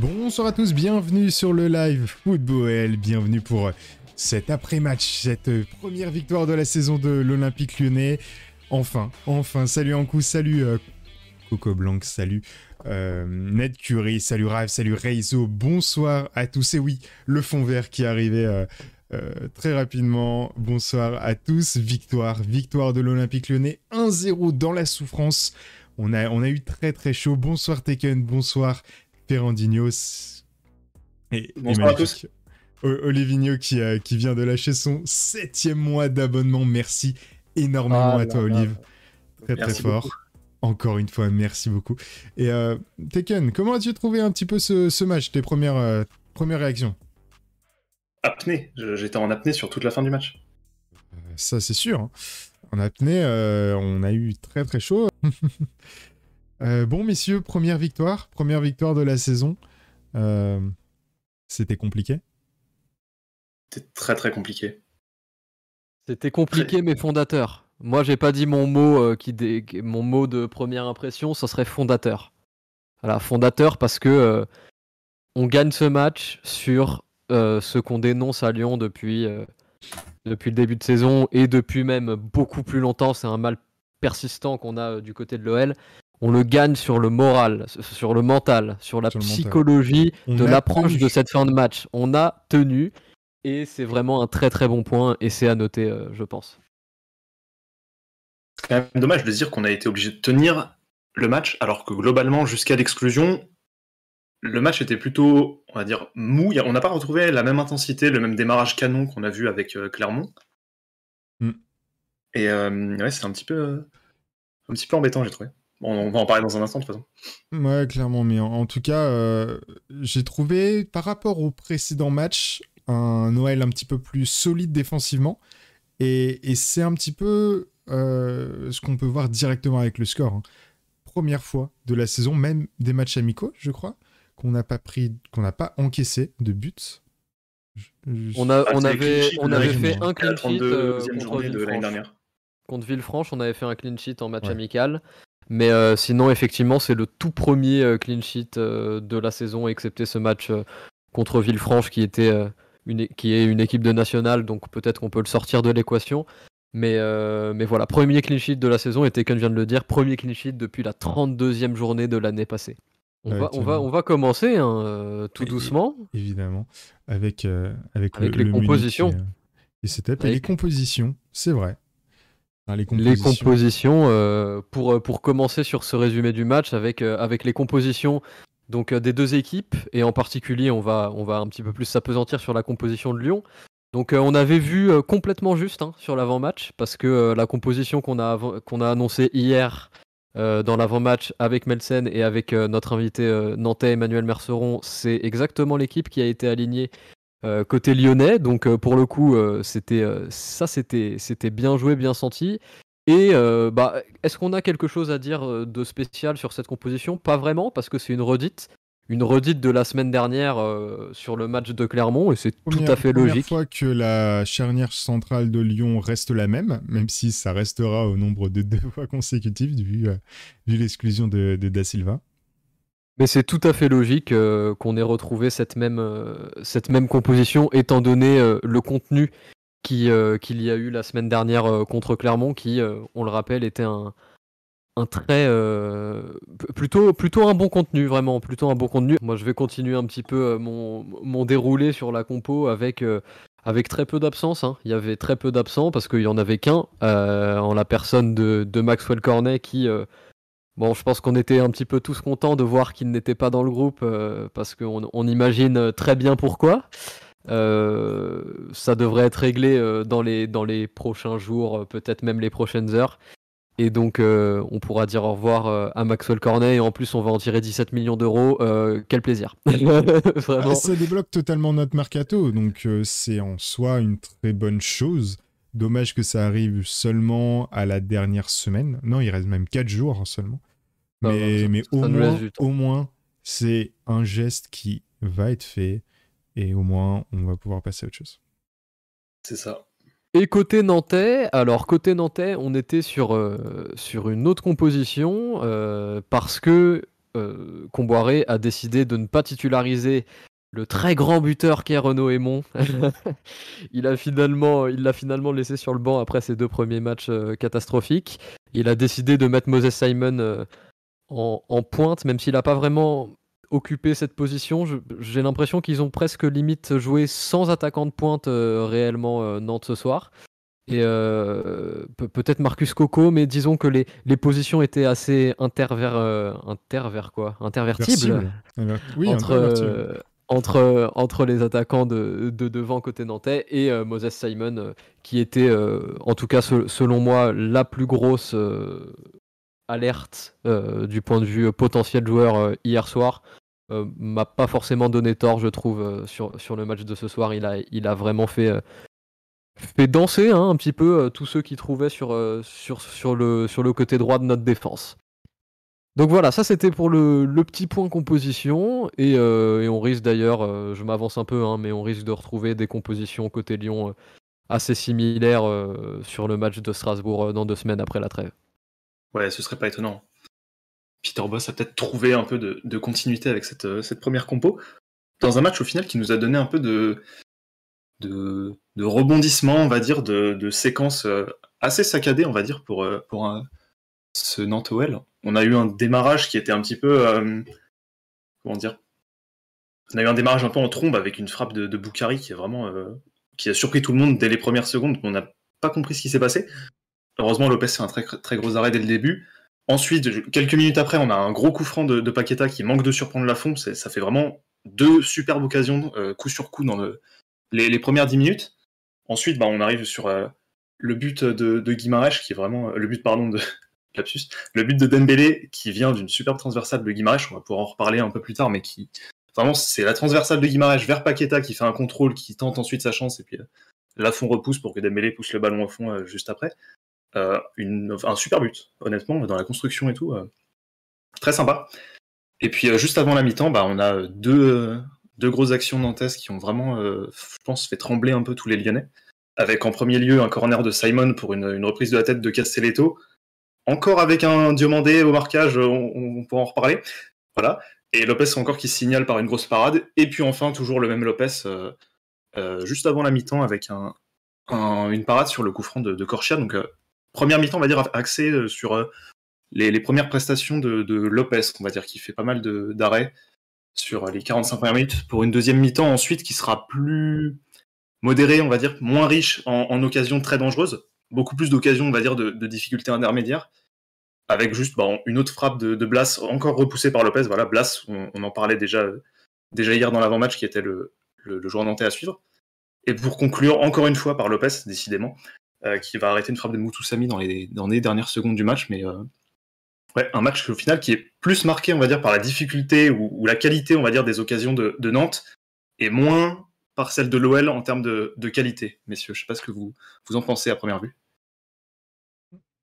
Bonsoir à tous, bienvenue sur le live Football, bienvenue pour cet après-match, cette première victoire de la saison de l'Olympique lyonnais. Enfin, enfin, salut Ankou, salut euh, Coco Blanc, salut euh, Ned Curie, salut Rave, salut Reizo, bonsoir à tous. Et oui, le fond vert qui est arrivé euh, très rapidement. Bonsoir à tous, victoire, victoire de l'Olympique lyonnais, 1-0 dans la souffrance. On a, on a eu très très chaud. Bonsoir Tekken, bonsoir Ferrandinhos. Et, Bonsoir à tous. Olivigno qui, euh, qui vient de lâcher son septième mois d'abonnement. Merci énormément Ah à toi, là. Olive. Très très Merci fort. beaucoup. Encore une fois, merci beaucoup. Et euh, Tekken, comment as-tu trouvé un petit peu ce, ce match, tes premières, euh, premières réactions? Apnée. J'étais en apnée sur toute la fin du match. Euh, Ça, c'est sûr. hein. En apnée, on a eu très très chaud. Euh, bon, messieurs, première victoire. Première victoire de la saison. Euh, C'était compliqué. C'était très très compliqué. C'était compliqué mais fondateur. Moi j'ai pas dit mon mot euh, qui dé- mon mot de première impression, ça serait fondateur. Voilà, fondateur parce que euh, on gagne ce match sur euh, ce qu'on dénonce à Lyon depuis euh, depuis le début de saison et depuis même beaucoup plus longtemps, c'est un mal persistant qu'on a euh, du côté de l'OL. On le gagne sur le moral, sur le mental, sur la Sur psychologie de l'approche de cette fin de match. On a tenu et c'est vraiment un très très bon point et c'est à noter, euh, je pense. C'est quand même dommage de se dire qu'on a été obligé de tenir le match, alors que globalement, jusqu'à l'exclusion, le match était plutôt, on va dire, mou. On n'a pas retrouvé la même intensité, le même démarrage canon qu'on a vu avec euh, Clermont. Mm. Et euh, ouais, c'est un petit peu, euh, un petit peu embêtant, j'ai trouvé. Bon, on va en parler dans un instant de toute façon. Ouais, clairement. Mais en, en tout cas, euh, j'ai trouvé, par rapport au précédent match, un Noël un petit peu plus solide défensivement. Et, et c'est un petit peu euh, ce qu'on peut voir directement avec le score. hein. Première fois de la saison, même des matchs amicaux, je crois, qu'on n'a pas pris, qu'on n'a pas encaissé de buts. Je- je- On, a, Ah, on avait, sheet on fait hein. un clean sheet 32e euh, contre Villefranche. dernière. Contre Villefranche, on avait fait un clean sheet en match Ouais. amical. Mais euh, sinon, effectivement, c'est le tout premier euh, clean sheet euh, de la saison, excepté ce match contre Villefranche qui, était, une, qui est une équipe de nationale, donc peut-être qu'on peut le sortir de l'équation. Mais, mais voilà, premier clean sheet de la saison, et Tekken vient de le dire, premier clean sheet depuis la 32e journée de l'année passée. On, Ouais, va, on, va, on va commencer hein, tout Et- doucement. évidemment, avec, avec, Avec le, les le compositions. et c'était les compositions, c'est vrai. Enfin, les Les compositions. euh, pour, euh, pour commencer sur ce résumé du match, avec, euh, avec les compositions donc, des deux équipes, et en particulier, on va, on va un petit peu plus s'apesantir sur la composition de Lyon. Donc, on avait vu complètement juste hein, sur l'avant-match, parce que la composition qu'on a, avant- qu'on a annoncée hier euh, dans l'avant-match avec Melsen et avec euh, notre invité euh, nantais Emmanuel Merceron, c'est exactement l'équipe qui a été alignée euh, côté lyonnais. Donc euh, pour le coup, euh, c'était ça, c'était c'était bien joué, bien senti. Et bah, est-ce qu'on a quelque chose à dire de spécial sur cette composition? Pas vraiment, parce que c'est une redite, une redite de la semaine dernière sur le match de Clermont, et c'est tout Première- à fait première logique. fois que la charnière centrale de Lyon reste la même, même si ça restera au nombre de deux fois consécutives vu, vu l'exclusion de, de Da Silva. Mais c'est tout à fait logique euh, qu'on ait retrouvé cette même, euh, cette même composition, étant donné euh, le contenu qui, qu'il y a eu la semaine dernière contre Clermont, qui, on le rappelle, était un, un très. plutôt, plutôt un bon contenu, vraiment, plutôt un bon contenu. Moi, je vais continuer un petit peu mon, mon déroulé sur la compo avec. avec très peu d'absence, hein. il y avait très peu d'absents parce qu'il y en avait qu'un en la personne de, de Maxwell Cornet qui, Bon, je pense qu'on était un petit peu tous contents de voir qu'il n'était pas dans le groupe euh, parce qu'on on imagine très bien pourquoi. Euh, ça devrait être réglé euh, dans, les, dans les prochains jours, euh, peut-être même les prochaines heures. Et donc, euh, on pourra dire au revoir euh, à Maxwell Cornet. Et en plus, on va en tirer 17 millions d'euros. Euh, quel plaisir. Ah, Ça débloque totalement notre mercato, donc euh, c'est en soi une très bonne chose. Dommage que ça arrive seulement à la dernière semaine. Non, il reste même 4 jours seulement. Mais mais au, moins, au moins, c'est un geste qui va être fait et au moins, on va pouvoir passer à autre chose. C'est ça. Et côté nantais, alors côté nantais, on était sur, euh, sur une autre composition euh, parce que Comboiré a décidé de ne pas titulariser le très grand buteur qu'est Renaud Aymon. il a finalement, il l'a finalement laissé sur le banc après ses deux premiers matchs catastrophiques. Il a décidé de mettre Moses Simon en, pointe, même s'il n'a pas vraiment occupé cette position. J'ai l'impression qu'ils ont presque limite joué sans attaquant de pointe réellement Nantes ce soir et euh, peut-être Marcus Coco, mais disons que les, les positions étaient assez interver, euh, quoi intervertibles oui, entre, euh, entre, entre les attaquants de, de devant côté nantais et Moses Simon, qui était, en tout cas selon moi, la plus grosse alerte du point de vue potentiel joueur hier soir. m'a pas forcément donné tort, je trouve, sur, sur le match de ce soir. Il a, il a vraiment fait fait danser hein, un petit peu euh, tous ceux qui trouvaient sur, euh, sur, sur, le, sur le côté droit de notre défense. Donc voilà, ça c'était pour le, le, petit point composition. Et, euh, et on risque d'ailleurs, je m'avance un peu, hein, mais on risque de retrouver des compositions côté Lyon assez similaires sur le match de Strasbourg dans deux semaines après la trêve. Ouais, ce serait pas étonnant. Peter Boss a peut-être trouvé un peu de, de continuité avec cette, cette, première compo. Dans un match au final qui nous a donné un peu de, de, de rebondissements, on va dire, de, séquences euh, assez saccadées, on va dire, pour, euh, ce Nantes On a eu un démarrage qui était un petit peu. Euh, comment dire On a eu un démarrage un peu en trombe avec une frappe de, de qui est vraiment. qui a surpris tout le monde dès les premières secondes. On n'a pas compris ce qui s'est passé. Heureusement, Lopez fait un très, très gros arrêt dès le début. Ensuite, quelques minutes après, on a un gros coup franc de, Paqueta qui manque de surprendre la fond. Ça fait vraiment deux superbes occasions, coup sur coup, dans le, les, premières 10 minutes. Ensuite, bah, on arrive sur euh, le but de, de qui est vraiment. Euh, le but, pardon, de. Lapsus. Le but de Dembélé, qui vient d'une superbe transversale de Guimarães, on va pouvoir en reparler un peu plus tard, mais qui. Vraiment, c'est la transversale de Guimarães vers Paqueta qui fait un contrôle, qui tente ensuite sa chance, et puis euh, fond repousse pour que Dembélé pousse le ballon au fond euh, juste après. Une, un super but, honnêtement, dans la construction et tout. très sympa. Et puis juste avant la mi-temps, bah, on a deux, deux grosses actions nantaises qui ont vraiment, euh, je pense, fait trembler un peu tous les Lyonnais. Avec en premier lieu un corner de Simon pour une, reprise de la tête de Castelletto. Encore avec un Diomandé au marquage, on, pourra en reparler. Voilà. Et Lopez encore qui signale par une grosse parade. Et puis enfin, toujours le même Lopez, euh, euh, juste avant la mi-temps, avec un, une parade sur le coup franc de, de Corchia. Donc, première mi-temps, on va dire, axée sur les, premières prestations de, Lopez, on va dire, qui fait pas mal d'arrêts sur les 45 premières minutes pour une deuxième mi-temps ensuite qui sera plus modérée, on va dire, moins riche en, occasions très dangereuses, beaucoup plus d'occasions, on va dire, de, difficultés intermédiaires, avec juste bah, une autre frappe de, Blas, encore repoussée par Lopez. Voilà, Blas, on, en parlait déjà, déjà hier dans l'avant-match, qui était le, le, joueur nantais à suivre. Et pour conclure, encore une fois, par Lopez, décidément, euh, qui va arrêter une frappe de Moutoussami dans les, dans les dernières secondes du match, mais euh, Ouais, un match au final qui est plus marqué, on va dire, par la difficulté ou, la qualité, on va dire, des occasions de, Nantes, et moins par celle de l'OL en termes de, qualité, messieurs. Je sais pas ce que vous, vous en pensez à première vue.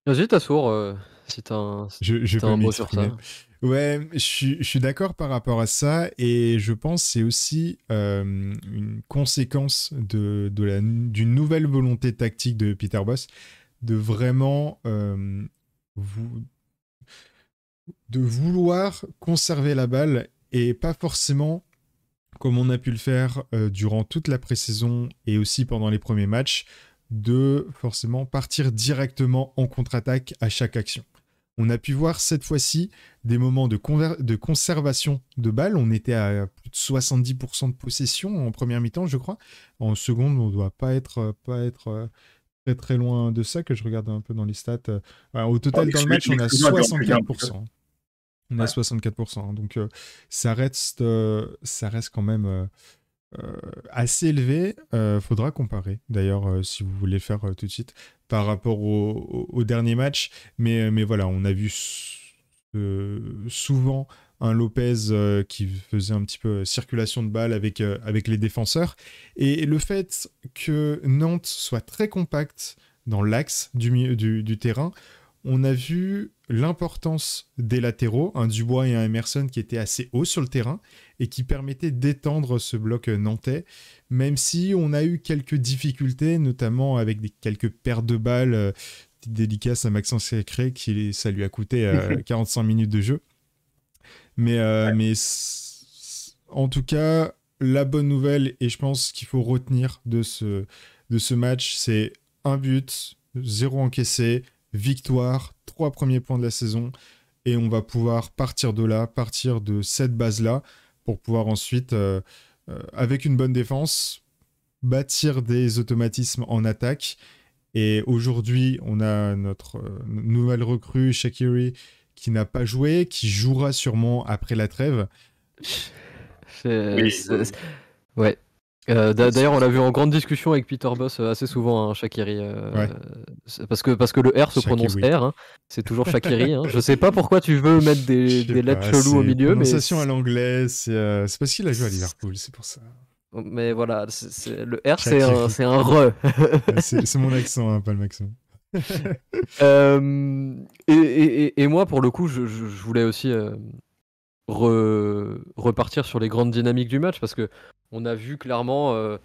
Vas-y, Tassour, euh, si t'as un, je, un mot sur ça. Ouais, je, suis d'accord par rapport à ça, et je pense c'est aussi euh, une conséquence de, d'une nouvelle volonté tactique de Peter Boss de vraiment euh, de vouloir conserver la balle et pas forcément comme on a pu le faire euh, durant toute la pré-saison et aussi pendant les premiers matchs, de forcément partir directement en contre-attaque à chaque action. On a pu voir cette fois-ci des moments de, de, conservation de balles. On était à plus de 70% de possession en première mi-temps, je crois. En seconde, on ne doit pas être, pas être euh, très très loin de ça, que je regarde un peu dans les stats. Euh, au total, dans le match, on a 64%. On a 64%. Hein. Donc euh, ça, reste, euh, ça reste quand même euh, assez élevé. faudra comparer d'ailleurs si vous voulez faire tout de suite par rapport au, dernier match. Mais, mais voilà, on a vu souvent un Lopez qui faisait un petit peu circulation de balles avec, avec les défenseurs. Et le fait que Nantes soit très compacte dans l'axe du, du, du terrain, on a vu l'importance des latéraux, un Dubois et un Emerson qui étaient assez hauts sur le terrain et qui permettaient d'étendre ce bloc nantais, même si on a eu quelques difficultés, notamment avec des, quelques pertes de balles, euh, dédicace à Maxence Sacré, qui ça lui a coûté 45 euh, minutes de jeu. Mais, mais en tout cas, la bonne nouvelle, et je pense qu'il faut retenir de ce, de ce match, c'est un but, zéro encaissé, victoire, trois premiers points de la saison. Et on va pouvoir partir de là, partir de cette base-là, pour pouvoir ensuite, euh, euh, avec une bonne défense, bâtir des automatismes en attaque. Et aujourd'hui, on a notre euh, nouvelle recrue, Shakiri, qui n'a pas joué, qui jouera sûrement après la trêve. Ouais, euh, d'ailleurs, on l'a vu en grande discussion avec Peter Boss euh, assez souvent, hein, Shakiri. Euh, parce, que, parce que le R se prononce R, hein. c'est toujours Shakiri. Hein. Je sais pas pourquoi tu veux mettre des, des lettres cheloues au milieu. Prononciation à l'anglais, c'est parce qu'il a joué à Liverpool, c'est pour ça. Mais voilà, le R, c'est un, un re. c'est mon accent, pas le maximum. et, et, et, moi, pour le coup, je, je voulais aussi repartir sur les grandes dynamiques du match parce que on a vu clairement euh,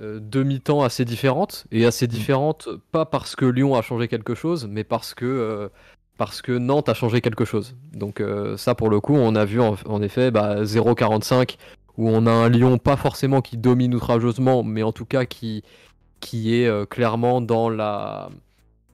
euh, deux mi-temps assez différentes et assez mm. différentes pas parce que Lyon a changé quelque chose mais parce que euh, parce que Nantes a changé quelque chose. Donc ça pour le coup on a vu en, effet bah, 0,45 où on a un Lyon pas forcément qui domine outrageusement mais en tout cas qui qui est clairement dans la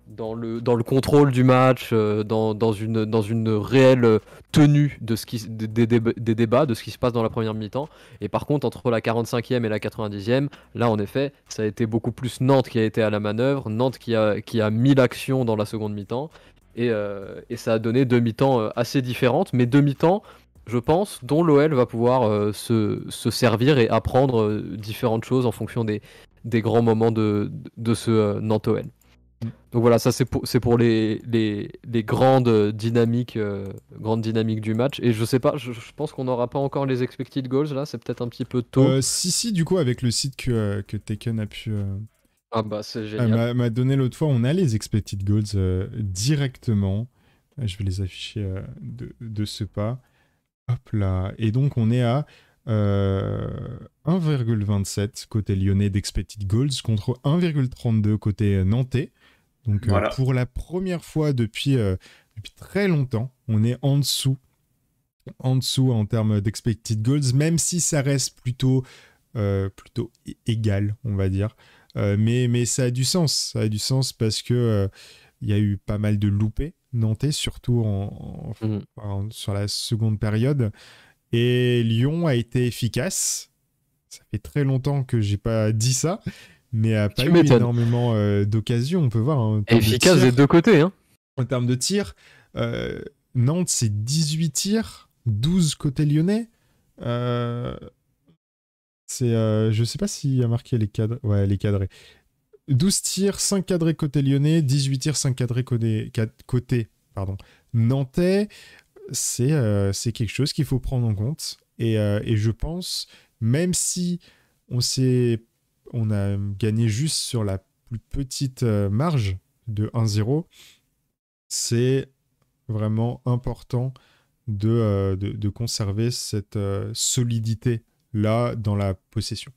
dans le, dans le contrôle du match, euh, dans, dans, une, dans une réelle tenue de ce qui, des, des, débats, de ce qui se passe dans la première mi-temps. Et par contre, entre la 45e et la 90e, là, en effet, ça a été beaucoup plus Nantes qui a été à la manœuvre, Nantes qui a, qui a mis l'action dans la seconde mi-temps. Et, euh, et, ça a donné deux mi-temps euh, assez différentes, mais deux mi-temps, je pense, dont l'OL va pouvoir se, se, servir et apprendre différentes choses en fonction des, des grands moments de, de ce Nantes-OL. Donc voilà, ça c'est pour, pour les, les, les, grandes dynamiques, euh, grandes dynamiques du match. Et je sais pas, je, pense qu'on n'aura pas encore les expected goals là, c'est peut-être un petit peu tôt. Euh, si, si, du coup, avec le site que, euh, que Taken a pu. ah bah c'est génial. m'a donné l'autre fois, on a les expected goals directement. Je vais les afficher de, de, ce pas. Hop là. Et donc on est à 1,27 côté lyonnais d'expected goals contre 1,32 côté nantais. Donc euh, pour la première fois depuis, euh, depuis très longtemps, on est en dessous, en dessous en termes d'expected goals, même si ça reste plutôt, euh, plutôt égal, on va dire. mais, mais ça a du sens, ça a du sens parce que il y a eu pas mal de loupés nantais, surtout en, mmh. sur la seconde période. Et Lyon a été efficace. Ça fait très longtemps que j'ai pas dit ça, mais a pas eu énormément euh, d'occasions, on peut voir. Hein, Efficace des deux côtés. Hein. En termes de tirs, euh, Nantes, c'est 18 tirs, 12 côté lyonnais. Euh, c'est, je sais pas s'il a marqué les cadres. Ouais, les cadrés. 12 tirs, 5 cadrés côté lyonnais, 18 tirs, 5 cadrés côté, côté pardon, nantais. C'est, c'est quelque chose qu'il faut prendre en compte. Et, et je pense, même si on s'est on a gagné juste sur la plus petite euh, marge de 1-0. C'est vraiment important de, euh, de, conserver cette euh, solidité-là dans la possession.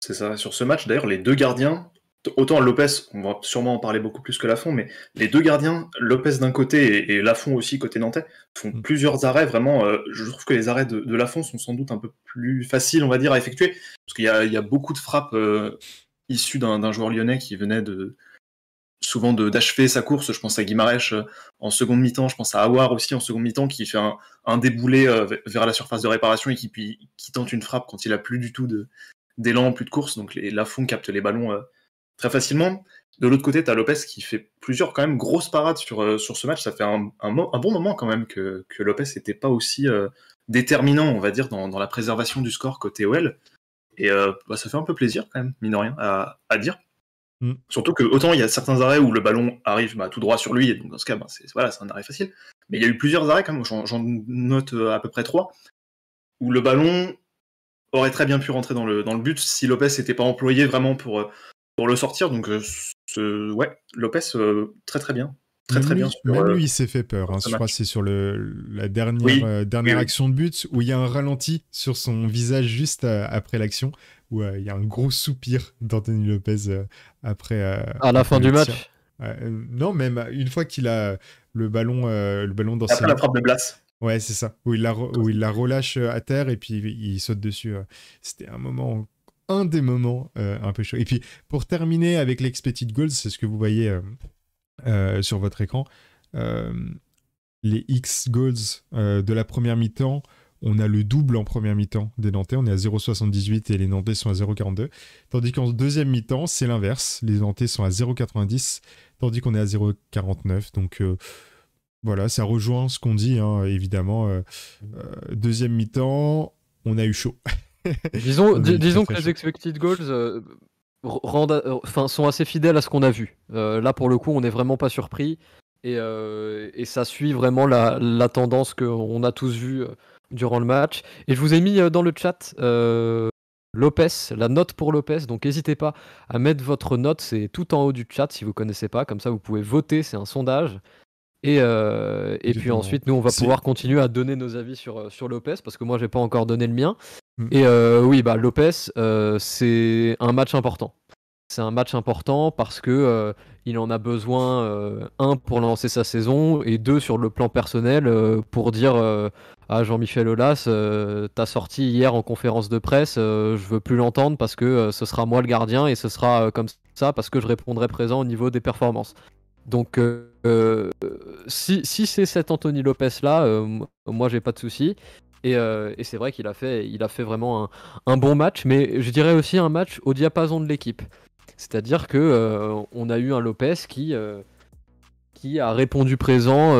C'est ça. Sur ce match, d'ailleurs, les deux gardiens, autant Lopez, on va sûrement en parler beaucoup plus que Lafont, mais les deux gardiens, Lopez d'un côté et, Lafont aussi côté nantais, font mm. plusieurs arrêts. Vraiment, je trouve que les arrêts de, de, Lafont sont sans doute un peu plus faciles, on va dire, à effectuer. Parce qu'il y, a beaucoup de frappes euh, issues d'un joueur lyonnais qui venait de souvent d'achever sa course. Je pense à Guimarães euh, en seconde mi-temps, je pense à Awar aussi en seconde mi-temps qui fait un, déboulé euh, vers la surface de réparation et qui, qui tente une frappe quand il a plus du tout d'élan, plus de course. Donc les Lafont capte les ballons très facilement. De l'autre côté, tu as Lopez qui fait plusieurs quand même grosses parades sur, sur ce match. Ça fait un, bon moment quand même que, Lopez n'était pas aussi déterminant, on va dire, dans, dans, la préservation du score côté OL. Et euh, bah, ça fait un peu plaisir, quand même, mine de rien, à, dire. Mm. Surtout que autant il y a certains arrêts où le ballon arrive bah, tout droit sur lui, et donc dans ce cas, bah, c'est voilà, un arrêt facile. Mais il y a eu plusieurs arrêts, quand même, j'en note euh, à peu près trois, où le ballon aurait très bien pu rentrer dans le, dans le but si Lopez n'était pas employé vraiment pour, euh, pour le sortir. Donc, ce, ouais, Lopez, très très bien. Très très bien. même lui, il s'est fait peur. Hein. Je crois que c'est sur le, la dernière, euh, dernière action de but où il y a un ralenti sur son visage juste euh, après l'action, où euh, il y a un gros soupir d'Anthony Lopez après. à la fin du match Non, même une fois qu'il a le ballon, le ballon dans Après la frappe de Blas. Ouais, c'est ça. Où il, la où il la relâche à terre et puis il saute dessus. C'était un moment, un des moments un peu chaud. Et puis pour terminer avec l'expected goals, c'est ce que vous voyez sur votre écran. les X goals de la première mi-temps, on a le double en première mi-temps des Nantais, on est à 0,78 et les Nantais sont à 0,42. Tandis qu'en deuxième mi-temps, c'est l'inverse, les Nantais sont à 0,90 tandis qu'on est à 0,49. Donc euh, voilà, ça rejoint ce qu'on dit, hein, évidemment. Euh, euh, deuxième mi-temps, on a eu chaud. disons disons que les expected goals rendent, enfin, sont assez fidèles à ce qu'on a vu. là, pour le coup, on n'est vraiment pas surpris. Et, et, ça suit vraiment la, la tendance qu'on a tous vue durant le match. Et je vous ai mis euh, dans le chat euh, Lopez, la note pour Lopez. Donc n'hésitez pas à mettre votre note, c'est tout en haut du chat si vous connaissez pas. Comme ça, vous pouvez voter, c'est un sondage. Et, euh, et puis ensuite, nous, on va pouvoir continuer à donner nos avis sur, sur Lopez, parce que moi, j'ai pas encore donné le mien. Mm. Et oui, bah, Lopez, c'est un match important. C'est un match important parce que il en a besoin, un, pour lancer sa saison, et deux, sur le plan personnel, pour dire ah, Jean-Michel Aulas, euh, t'as sorti hier en conférence de presse, euh, je veux plus l'entendre parce que euh, ce sera moi le gardien et ce sera comme ça parce que je répondrai présent au niveau des performances. Donc, si, c'est cet Anthony Lopez là, moi j'ai pas de souci. Et, c'est vrai qu'il a fait, a fait vraiment un, bon match, mais je dirais aussi un match au diapason de l'équipe. C'est-à-dire que on a eu un Lopez qui qui a répondu présent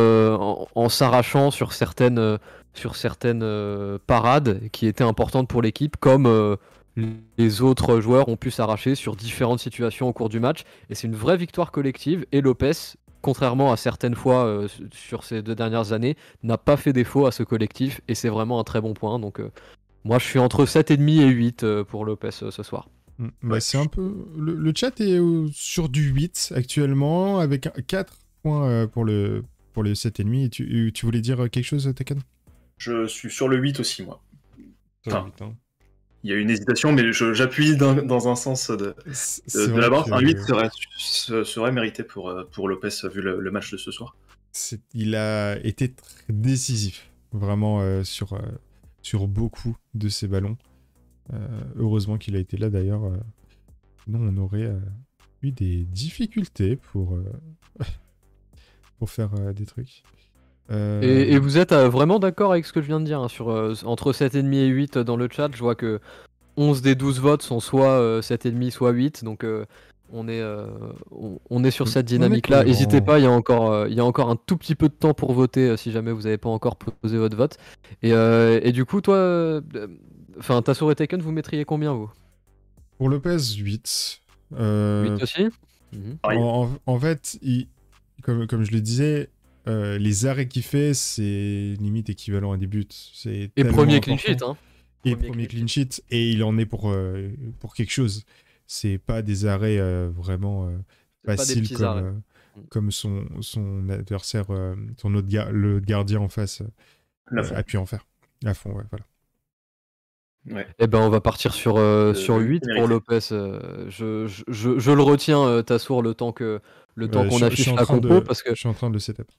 en s'arrachant sur certaines sur certaines euh, parades qui étaient importantes pour l'équipe, comme euh, les autres joueurs ont pu s'arracher sur différentes situations au cours du match. Et c'est une vraie victoire collective. Et Lopez, contrairement à certaines fois euh, sur ces deux dernières années, n'a pas fait défaut à ce collectif. Et c'est vraiment un très bon point. Donc moi, je suis entre 7,5 et 8 pour Lopez ce soir. Mm, bah, c'est un peu. Le, chat est sur du 8 actuellement, avec 4 points pour le, pour les 7,5. Tu, tu voulais dire quelque chose, Tekken je suis sur le 8 aussi, moi. Hein. Il y a une hésitation, mais j'appuie dans, un sens de, la barre. Un 8 serait, mérité pour, euh, pour Lopez vu le, match de ce soir. Il a été très décisif, vraiment, euh, sur, euh, sur beaucoup de ses ballons. heureusement qu'il a été là d'ailleurs. sinon, on aurait eu des difficultés pour, pour faire des trucs. Euh, et, vous êtes euh, vraiment d'accord avec ce que je viens de dire hein, sur, euh, Entre 7,5 et 8 dans le chat, je vois que 11 des 12 votes sont soit 7,5 soit 8, donc on, est, on, est sur cette dynamique-là. N'hésitez pas, il y, a encore, il y a encore un tout petit peu de temps pour voter si jamais vous n'avez pas encore posé votre vote. Et, et du coup, toi, enfin, Tassour et Taken, vous mettriez combien vous? Pour Lopez, 8. 8 aussi? En, fait, comme, comme je le disais, euh, les arrêts qu'il fait, c'est limite équivalent à des buts. Et premier clean sheet. Hein. Et premier, clean sheet. Et il en est pour, euh, pour quelque chose. C'est pas des arrêts euh, vraiment faciles comme, comme son, son adversaire, son autre le gardien en face a pu en faire. À fond, ouais, voilà. Ouais. Eh ben, on va partir sur, sur 8 pour Lopez. je, je, je, le retiens, Tassour, le temps que le temps qu'on affiche la compo. parce que... Je suis en train de le setup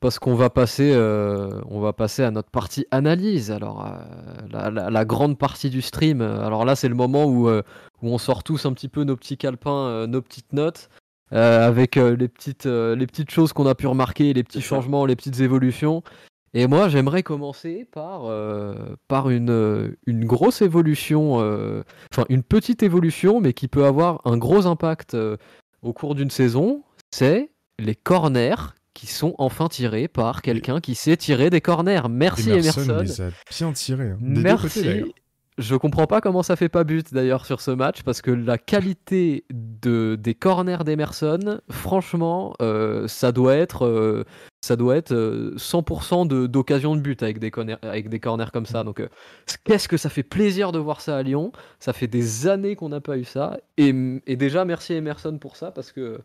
parce qu'on va passer, euh, on va passer à notre partie analyse. Alors, euh, la, grande partie du stream. Alors là, c'est le moment où, euh, où on sort tous un petit peu nos petits calepins, nos petites notes, avec les petites, les petites choses qu'on a pu remarquer, les petits changements, les petites évolutions. Et moi, j'aimerais commencer par, par une, une grosse évolution, enfin une petite évolution, mais qui peut avoir un gros impact au cours d'une saison. C'est les corners qui sont enfin tirés par quelqu'un qui sait tirer des corners. Merci Emerson. Emerson. Les a bien tirés. Hein. Merci. je comprends pas comment ça fait pas but d'ailleurs sur ce match parce que la qualité de, des corners d'Emerson, franchement, euh, ça doit être, euh, ça doit être 100% euh, d'occasion de, but avec des, corners, avec des corners comme ça. Donc, qu'est-ce que ça fait plaisir de voir ça à Lyon. Ça fait des années qu'on n'a pas eu ça. Et, et, déjà, merci Emerson pour ça parce que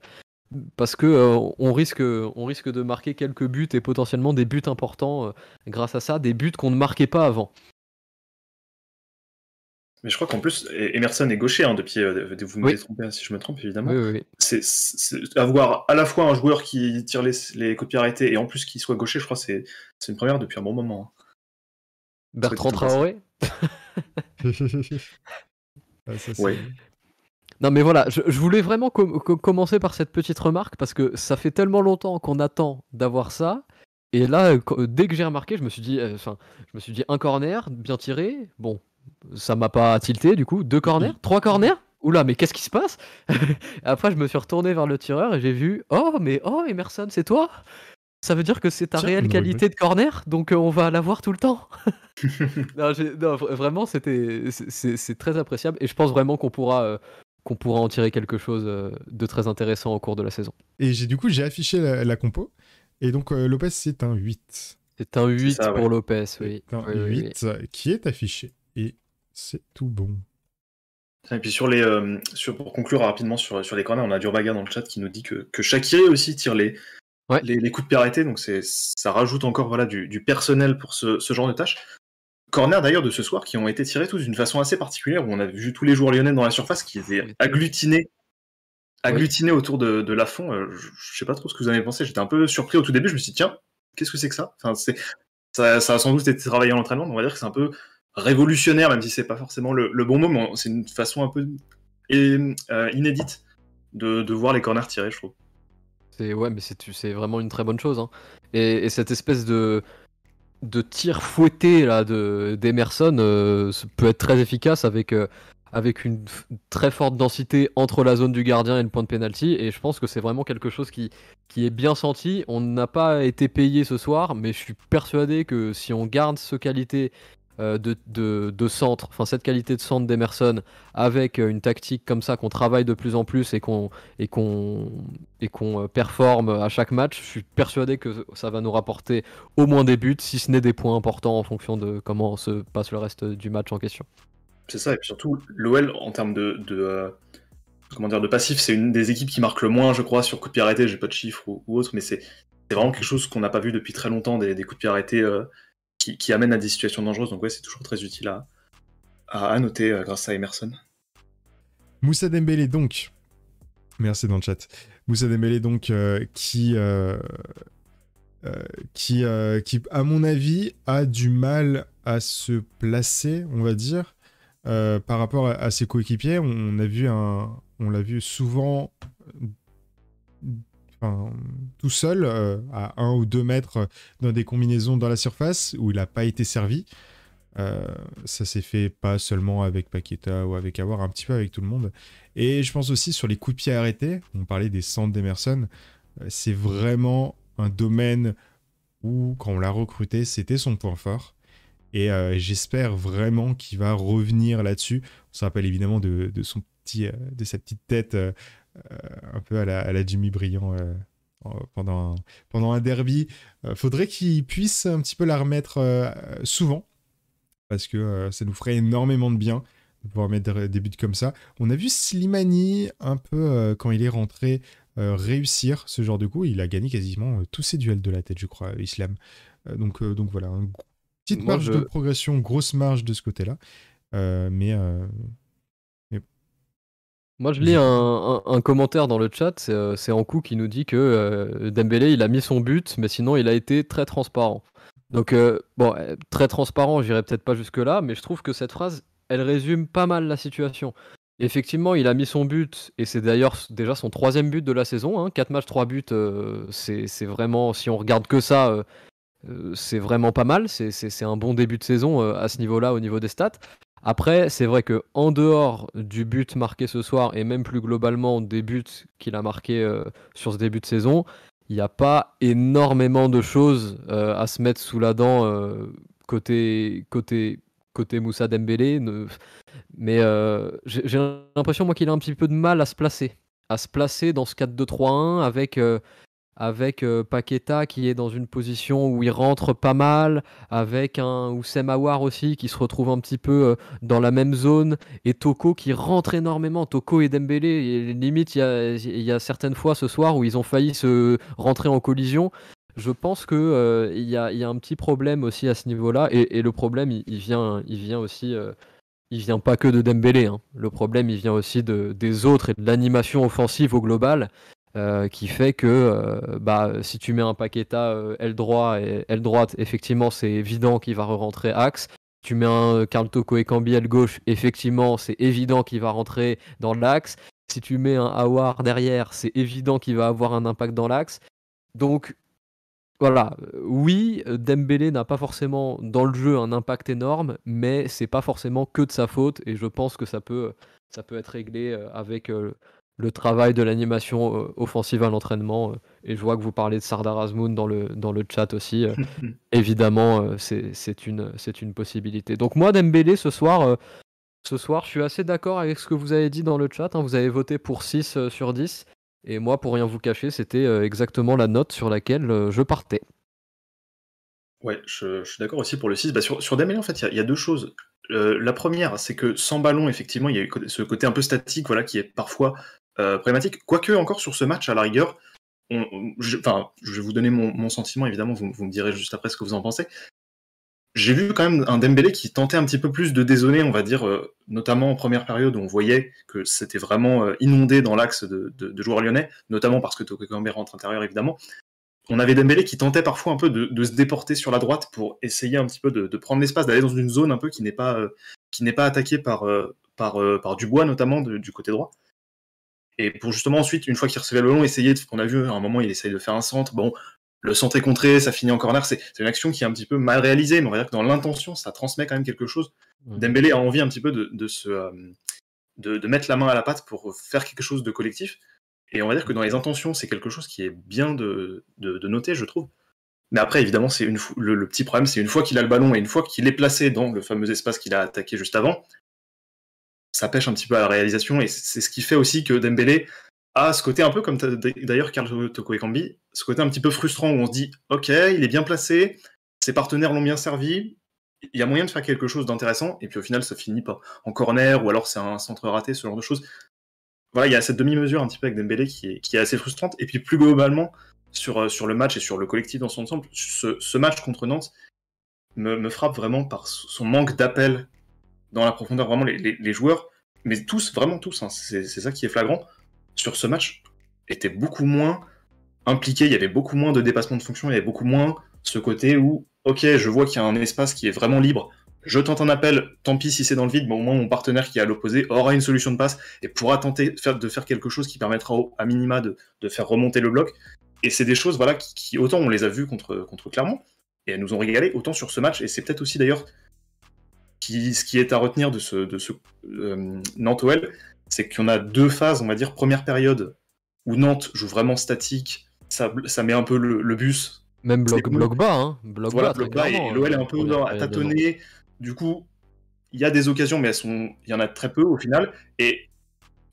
parce que euh, on, risque, on risque de marquer quelques buts et potentiellement des buts importants euh, grâce à ça, des buts qu'on ne marquait pas avant. Mais je crois qu'en plus, Emerson est gaucher hein, depuis. Euh, vous me trompez si je me trompe, évidemment. c'est avoir à la fois un joueur qui tire les, les coups de pied arrêtés et en plus qui soit gaucher, je crois que c'est une première depuis un bon moment. Hein. Bertrand Traoré Oui. Non mais voilà, je, voulais vraiment commencer par cette petite remarque parce que ça fait tellement longtemps qu'on attend d'avoir ça. Et là, dès que j'ai remarqué, je me suis dit, euh, enfin, je me suis dit un corner bien tiré. Bon, ça m'a pas tilté du coup. Deux corners, trois corners? Oula, mais qu'est-ce qui se passe? Après, je me suis retourné vers le tireur et j'ai vu, oh mais oh Emerson, c'est toi? Ça veut dire que c'est ta réelle qualité de corner, donc euh, on va l'avoir tout le temps. non, vraiment, c'était, c'est très appréciable et je pense vraiment qu'on pourra, euh, qu'on pourra en tirer quelque chose euh, de très intéressant au cours de la saison. Et j'ai du coup, j'ai affiché la, compo et donc Lopez, c'est un 8. C'est un 8 pour Lopez, oui. un 8 qui est affiché et c'est tout bon. Et puis sur les, sur, pour conclure rapidement sur, sur les corners, on a Durbaga dans le chat qui nous dit que, que Shakiri aussi tire les, les, coups de pied arrêtés, donc ça rajoute encore voilà, du, personnel pour ce, genre de tâches. Corner d'ailleurs de ce soir qui ont été tirés tous d'une façon assez particulière, où on a vu tous les joueurs lyonnais dans la surface qui étaient agglutinés, agglutinés autour de, la fond. Euh, je, sais pas trop ce que vous avez pensé, j'étais un peu surpris au tout début, je me suis dit, tiens, qu'est-ce que c'est que ça? Enfin, ça, ça a sans doute été travaillé en entraînement, on va dire que c'est un peu révolutionnaire, même si c'est pas forcément le, bon mot, mais c'est une façon un peu euh, inédite de, de voir les corners tirés, je trouve. C'est ouais, mais c'est vraiment une très bonne chose. Hein. Et, cette espèce de de tir fouetté là de d'Emerson euh, peut être très efficace avec euh, une très forte densité entre la zone du gardien et le point de pénalty et je pense que c'est vraiment quelque chose qui qui est bien senti. On n'a pas été payé ce soir, mais je suis persuadé que si on garde ce qualité euh, de, centre, enfin cette qualité de centre d'Emerson avec euh, une tactique comme ça qu'on travaille de plus en plus et qu'on et qu'on et qu'on euh, performe à chaque match, je suis persuadé que ça va nous rapporter au moins des buts, si ce n'est des points importants en fonction de comment se passe le reste du match en question. C'est ça, et puis surtout l'OL en termes de, comment dire de passif, c'est une des équipes qui marque le moins, je crois, sur coup de pied arrêté. J'ai pas de chiffres ou, autre, mais c'est vraiment quelque chose qu'on n'a pas vu depuis très longtemps des, des coups de pied arrêtés qui, amène à des situations dangereuses. Donc ouais, c'est toujours très utile à, à, noter euh, grâce à Emerson. Moussa Dembélé donc, merci dans le chat. Moussa Dembélé donc euh, qui, euh, qui, qui, à mon avis, a du mal à se placer, on va dire, par rapport à, ses coéquipiers. On a vu un, on l'a vu souvent tout seul, euh, à un ou deux mètres dans des combinaisons dans la surface où il n'a pas été servi. Euh, ça s'est fait pas seulement avec Paqueta ou avec Avoir, un petit peu avec tout le monde. Et je pense aussi sur les coups de pied arrêtés, on parlait des centres d'Emerson, euh, c'est vraiment un domaine où, quand on l'a recruté, c'était son point fort. Et j'espère vraiment qu'il va revenir là-dessus. On se rappelle évidemment de, de son petit, de sa petite tête un peu à la, Jimmy Brillant euh, pendant, un, pendant un derby. Euh, faudrait qu'il puisse un petit peu la remettre euh, souvent, parce que ça nous ferait énormément de bien de pouvoir mettre des buts comme ça. On a vu Slimani un peu quand il est rentré réussir ce genre de coup. Il a gagné quasiment tous ses duels de la tête, je crois, Islam. donc, donc voilà, une petite marge de progression, grosse marge de ce côté-là. mais moi, je lis un, commentaire dans le chat, c'est euh, Ankou qui nous dit que euh, Dembélé, il a mis son but, mais sinon, il a été très transparent. Donc, euh, bon, très transparent, j'irai peut-être pas jusque-là, mais je trouve que cette phrase, elle résume pas mal la situation. Effectivement, il a mis son but, et c'est d'ailleurs déjà son troisième but de la saison. 4 hein. matchs, 3 buts, c'est vraiment, si on regarde que ça, c'est vraiment pas mal. C'est un bon début de saison à ce niveau-là, au niveau des stats. Après, c'est vrai que en dehors du but marqué ce soir et même plus globalement des buts qu'il a marqués euh, sur ce début de saison, il n'y a pas énormément de choses euh, à se mettre sous la dent euh, côté, côté, côté Moussa Dembélé. Mais j'ai l'impression moi qu'il a un petit peu de mal à se placer, à se placer dans ce 4-2-3-1 avec avec euh, Paqueta qui est dans une position où il rentre pas mal, avec un Oussem Aouar aussi qui se retrouve un petit peu euh, dans la même zone, et Toko qui rentre énormément, Toko et Dembélé, limite il y, a, certaines fois ce soir où ils ont failli se rentrer en collision. Je pense qu'il euh, y, a, un petit problème aussi à ce niveau-là, et, le problème il, vient, il vient aussi il vient pas que de Dembélé. Hein. Le problème, il vient aussi de, des autres et de l'animation offensive au global. Euh, qui fait que euh, bah, si tu mets un Paqueta euh, aile, droit et, aile droite, effectivement, c'est évident qu'il va re-rentrer axe. Tu mets un Carl Toko et Cambi aile gauche, effectivement, c'est évident qu'il va rentrer dans l'axe. Si tu mets un Awar derrière, c'est évident qu'il va avoir un impact dans l'axe. Donc, voilà, oui, Dembélé n'a pas forcément dans le jeu un impact énorme, mais c'est pas forcément que de sa faute et je pense que ça peut, ça peut être réglé avec le travail de l'animation euh, offensive à l'entraînement. Euh, et je vois que vous parlez de Sardar Azmoun dans le, dans le chat aussi. Euh, évidemment, c'est une, une possibilité. Donc moi, Dembélé, ce soir, ce soir, je suis assez d'accord avec ce que vous avez dit dans le chat. Hein. Vous avez voté pour 6 sur 10. Et moi, pour rien vous cacher, c'était exactement la note sur laquelle je partais. Ouais, je, suis d'accord aussi pour le 6. Bah, sur, sur Dembélé, en fait, il y, a deux choses. la première, c'est que sans ballon, effectivement, il y a eu ce côté un peu statique, voilà, qui est parfois euh. Quoique, encore sur ce match, à la rigueur, je, vais vous donner mon, sentiment, évidemment, vous, me direz juste après ce que vous en pensez. J'ai vu quand même un Dembélé qui tentait un petit peu plus de dézonner, on va dire, euh, notamment en première période où on voyait que c'était vraiment euh, inondé dans l'axe de, joueurs lyonnais, notamment parce que Tokokambe rentre intérieur, évidemment. On avait Dembélé qui tentait parfois un peu de, se déporter sur la droite pour essayer un petit peu de, prendre l'espace, d'aller dans une zone un peu qui n'est pas, n'est pas attaquée par, par, par Dubois, notamment du côté droit. Et pour justement ensuite, une fois qu'il recevait le ballon, essayer, de, qu'on a vu à un moment, il essaye de faire un centre. Bon, le centre est contré, ça finit en corner. C'est, une action qui est un petit peu mal réalisée, mais on va dire que dans l'intention, ça transmet quand même quelque chose. Dembélé a envie un petit peu de, de se, euh, de, de, mettre la main à la pâte pour faire quelque chose de collectif. Et on va dire que dans les intentions, c'est quelque chose qui est bien de, de noter, je trouve. Mais après, évidemment, c'est une le, le, petit problème, c'est une fois qu'il a le ballon et une fois qu'il est placé dans le fameux espace qu'il a attaqué juste avant, ça pêche un petit peu à la réalisation et c'est ce qui fait aussi que Dembélé a ce côté un peu comme d'ailleurs Carl Toko Kambi, ce côté un petit peu frustrant où on se dit ok, il est bien placé, ses partenaires l'ont bien servi, il y a moyen de faire quelque chose d'intéressant et puis au final ça finit pas en corner ou alors c'est un centre raté, ce genre de choses. Voilà, il y a cette demi-mesure un petit peu avec Dembélé qui est, assez frustrante et puis plus globalement sur, euh, sur le match et sur le collectif dans son ensemble, ce, match contre Nantes me frappe vraiment par son manque d'appel dans la profondeur, vraiment les, joueurs, mais tous, vraiment tous, hein, c'est ça qui est flagrant, sur ce match, étaient beaucoup moins impliqués, il y avait beaucoup moins de dépassement de fonction, il y avait beaucoup moins ce côté où, ok, je vois qu'il y a un espace qui est vraiment libre, je tente un appel, tant pis si c'est dans le vide, mais au moins mon partenaire qui est à l'opposé aura une solution de passe et pourra tenter de faire, quelque chose qui permettra à minima de, faire remonter le bloc. Et c'est des choses voilà, qui, autant on les a vues contre, contre Clermont, et elles nous ont régalé, autant sur ce match, et c'est peut-être aussi d'ailleurs ce qui est à retenir de ce, de ce euh, Nantes-OL, c'est qu'on a deux phases, on va dire, première période où Nantes joue vraiment statique, ça, ça met un peu le, bus. Même bloc, bloc bas, hein. Bloc bas, bloc bas, et l'OL est un peu à tâtonner. Du coup, il y a des occasions, mais elles sont, il y en a très peu au final. Et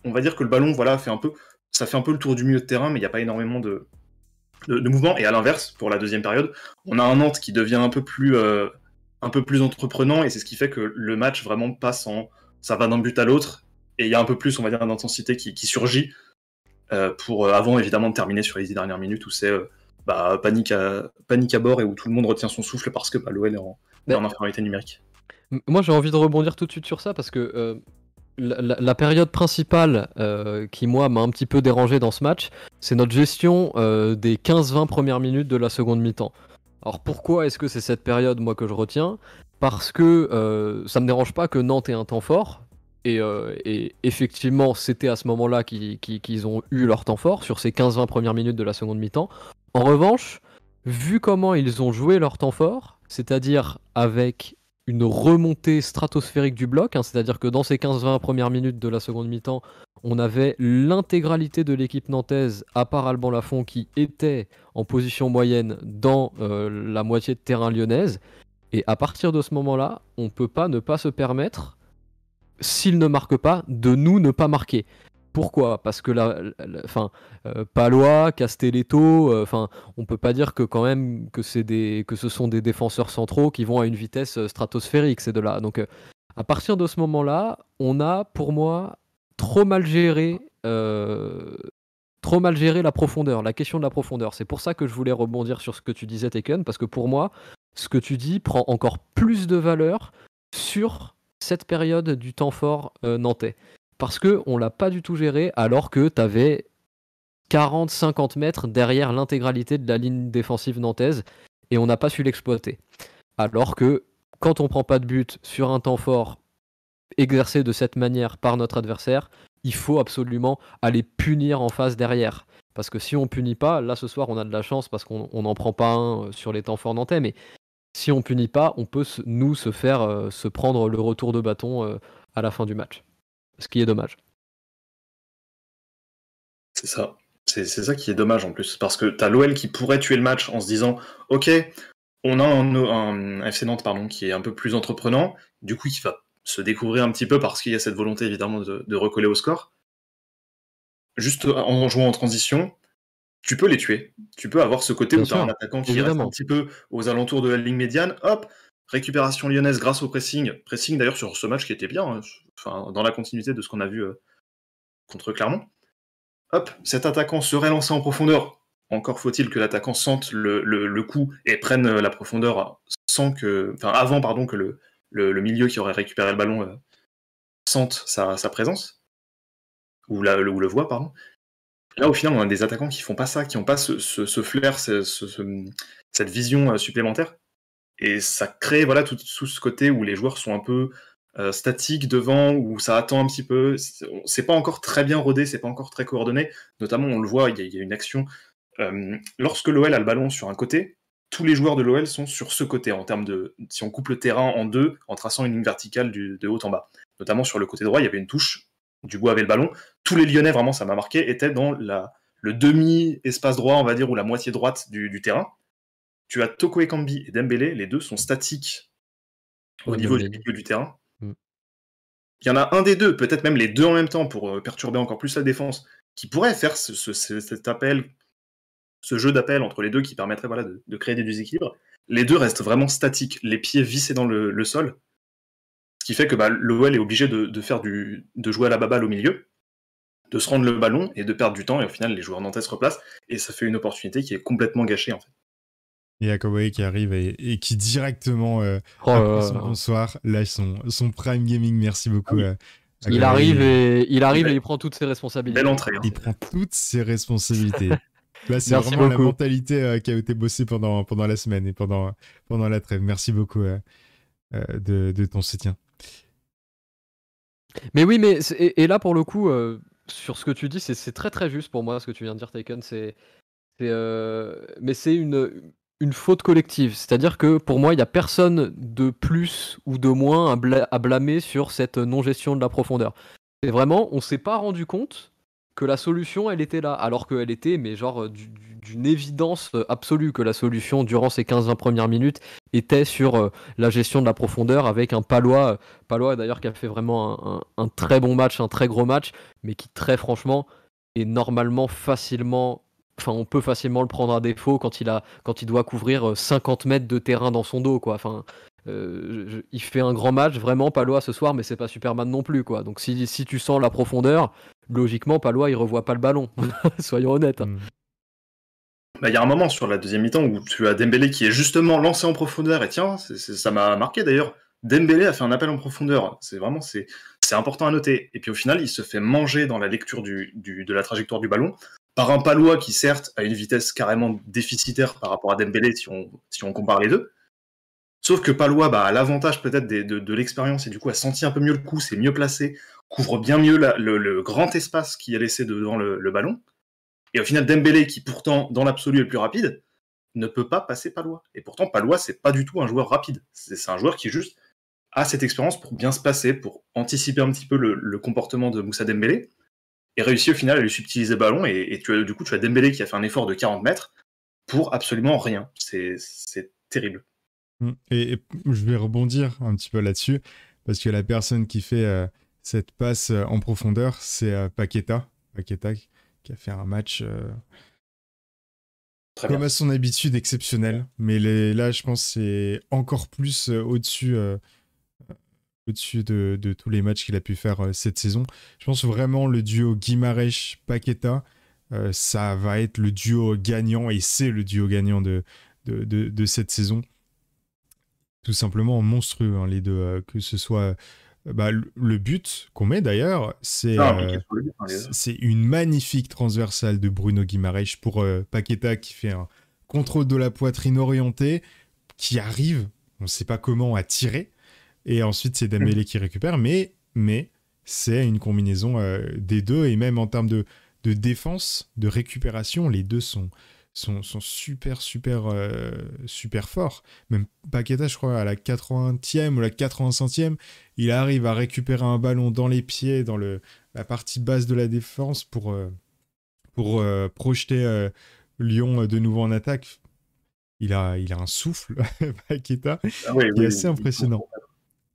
on va dire que le ballon, voilà, fait un peu, ça fait un peu le tour du milieu de terrain, mais il n'y a pas énormément de, de, mouvement. Et à l'inverse, pour la deuxième période, on a un Nantes qui devient un peu plus euh, un peu plus entreprenant et c'est ce qui fait que le match vraiment passe en. Ça va d'un but à l'autre et il y a un peu plus, on va dire, d'intensité qui, surgit euh, pour euh, avant évidemment de terminer sur les dix dernières minutes où c'est euh, bah, panique, à, panique à bord et où tout le monde retient son souffle parce que bah, l'OL est en, en infériorité numérique. Moi j'ai envie de rebondir tout de suite sur ça parce que la, période principale qui, moi, m'a un petit peu dérangé dans ce match, c'est notre gestion des 15-20 premières minutes de la seconde mi-temps. Alors pourquoi est-ce que c'est cette période, moi, que je retiens? Parce que euh, ça me dérange pas que Nantes ait un temps fort. Et, euh, effectivement, c'était à ce moment-là qu'ils ont eu leur temps fort, sur ces 15-20 premières minutes de la seconde mi-temps. En revanche, vu comment ils ont joué leur temps fort, c'est-à-dire avec une remontée stratosphérique du bloc, hein, c'est-à-dire que dans ces 15-20 premières minutes de la seconde mi-temps, on avait l'intégralité de l'équipe nantaise, à part Alban Lafont, qui était en position moyenne dans euh, la moitié de terrain lyonnaise. Et à partir de ce moment-là, on ne peut pas ne pas se permettre, s'il ne marque pas, de nous ne pas marquer. Pourquoi? Parce que la, fin, euh, Palois, Castelletto, euh, enfin, on peut pas dire que quand même que ce sont des défenseurs centraux qui vont à une vitesse stratosphérique ces deux-là. Donc à partir de ce moment-là, on a pour moi trop mal géré, euh, trop mal géré la profondeur, la question de la profondeur. C'est pour ça que je voulais rebondir sur ce que tu disais, Taken, parce que pour moi, ce que tu dis prend encore plus de valeur sur cette période du temps fort nantais. Parce que on l'a pas du tout géré alors que tu avais 40-50 mètres derrière l'intégralité de la ligne défensive nantaise et on n'a pas su l'exploiter. Alors que quand on prend pas de but sur un temps fort exercé de cette manière par notre adversaire, il faut absolument aller punir en face derrière. Parce que si on punit pas, là ce soir on a de la chance parce qu'on n'en prend pas un euh, sur les temps forts nantais, mais si on punit pas, on peut nous se faire euh, se prendre le retour de bâton euh, à la fin du match. Ce qui est dommage. C'est ça. C'est ça qui est dommage en plus. Parce que tu as l'OL qui pourrait tuer le match en se disant Ok, on a un, FC Nantes pardon, qui est un peu plus entreprenant, du coup qui va se découvrir un petit peu parce qu'il y a cette volonté évidemment de, recoller au score. Juste en jouant en transition, tu peux les tuer. Tu peux avoir ce côté où tu as un attaquant qui reste un petit peu aux alentours de la ligne médiane. Hop, récupération lyonnaise grâce au pressing. Pressing d'ailleurs sur ce match qui était bien, hein, dans la continuité de ce qu'on a vu euh, contre Clermont hop, cet attaquant serait lancé en profondeur. Encore faut-il que l'attaquant sente le, coup et prenne euh, la profondeur sans que, enfin, avant pardon que le, le, milieu qui aurait récupéré le ballon euh, sente sa, présence ou, le, ou le voit pardon. Là, au final, on a des attaquants qui font pas ça, qui n'ont pas ce, flair, cette vision supplémentaire. Et ça crée voilà tout, tout, ce côté où les joueurs sont un peu euh, statique devant où ça attend un petit peu. C'est pas encore très bien rodé, c'est pas encore très coordonné. Notamment, on le voit, il y, a une action. Euh, lorsque l'OL a le ballon sur un côté, tous les joueurs de l'OL sont sur ce côté en termes de. Si on coupe le terrain en deux en traçant une ligne verticale de haut en bas. Notamment sur le côté droit, il y avait une touche. Dubois avait le ballon. Tous les Lyonnais, vraiment, ça m'a marqué, étaient dans le demi-espace droit, on va dire, ou la moitié droite du, terrain. Tu as Toko Ekambi et Dembélé, les deux sont statiques au niveau du milieu du terrain il y en a un des deux, peut-être même les deux en même temps pour euh, perturber encore plus la défense, qui pourrait faire ce, cet appel, ce jeu d'appel entre les deux qui permettrait voilà, de, créer des déséquilibres. Les deux restent vraiment statiques, les pieds vissés dans le, sol, ce qui fait que bah, l'OL est obligé de, faire du, de jouer à la baballe au milieu, de se rendre le ballon et de perdre du temps, et au final les joueurs nantais se replacent, et ça fait une opportunité qui est complètement gâchée en fait. Et Akoboy qui arrive et, qui directement euh, oh son bonsoir lâche son, son Prime Gaming. Merci beaucoup. Ah euh, il, arrive et, il arrive et il prend toutes ses responsabilités. Belle entrée. Hein. Il prend toutes ses responsabilités. Là, c'est vraiment la mentalité euh, qui a été bossée pendant, pendant la semaine et pendant, pendant la trêve. Merci beaucoup euh, de, de, ton soutien. Mais oui, mais et, là, pour le coup, sur ce que tu dis, c'est très très juste pour moi, ce que tu viens de dire, Taken. C'est. mais c'est une, une faute collective. C'est-à-dire que pour moi, il n'y a personne de plus ou de moins à, blâmer sur cette non-gestion de la profondeur. C'est vraiment, on s'est pas rendu compte que la solution, elle était là, alors qu'elle était, mais genre, d'une évidence absolue que la solution, durant ces 15-20 premières minutes, était sur euh, la gestion de la profondeur avec un Palois, Palois d'ailleurs qui a fait vraiment un, très bon match, un très gros match, mais qui très franchement est normalement facilement enfin, on peut facilement le prendre à défaut quand il, a, quand il doit couvrir 50 euh, mètres de terrain dans son dos. Quoi. Enfin, euh, il fait un grand match, vraiment, Palois ce soir, mais c'est pas Superman non plus. Quoi. Donc si, si tu sens la profondeur, logiquement, Palois, il revoit pas le ballon. Soyons honnêtes. Hmm. Bah, il y a un moment sur la deuxième mi-temps où tu as Dembélé qui est justement lancé en profondeur, et tiens, ça m'a marqué d'ailleurs. Dembélé a fait un appel en profondeur. C'est vraiment c'est important à noter. Et puis au final, il se fait manger dans la lecture du, de la trajectoire du ballon par un Palois qui certes a une vitesse carrément déficitaire par rapport à Dembélé si on, compare les deux. Sauf que Palois bah, a l'avantage peut-être de, l'expérience et du coup a senti un peu mieux le coup, c'est mieux placé, couvre bien mieux le, grand espace qui est laissé devant le, ballon. Et au final, Dembélé, qui pourtant dans l'absolu est plus rapide, ne peut pas passer Palois. Et pourtant, Palois, c'est pas du tout un joueur rapide. C'est un joueur qui juste a cette expérience pour bien se passer, pour anticiper un petit peu le, le comportement de Moussa Dembélé et réussit au final à lui subtiliser le ballon. Et, tu as, du coup, tu as Dembélé qui a fait un effort de 40 mètres pour absolument rien. C'est terrible. Mm. Et, je vais rebondir un petit peu là-dessus, parce que la personne qui fait euh, cette passe euh, en profondeur, c'est euh, Paqueta. Paqueta qui a fait un match comme à son habitude exceptionnel. Mais là, je pense c'est encore plus au-dessus au-dessus de, tous les matchs qu'il a pu faire euh, cette saison. Je pense vraiment le duo Guimarães-Paqueta, euh, ça va être le duo gagnant et c'est le duo gagnant de, de, cette saison. Tout simplement monstrueux, hein, les deux, euh, que ce soit bah, le but qu'on met d'ailleurs, c'est hein, c'est une magnifique transversale de Bruno Guimaraes pour Paqueta qui fait un contrôle de la poitrine orienté, qui arrive, on ne sait pas comment, à tirer. Et ensuite, c'est Dembélé qui récupère. Mais, mais c'est une combinaison euh, des deux. Et même en termes de, de défense, de récupération, les deux sont, sont, sont super, super, euh, super forts. Même Paqueta, je crois, à la 80e ou la 85e, il arrive à récupérer un ballon dans les pieds, dans le, la partie basse de la défense pour, euh, pour projeter Lyon de nouveau en attaque. Il a, il a un souffle, Paqueta, Ah oui, qui oui, est assez impressionnant.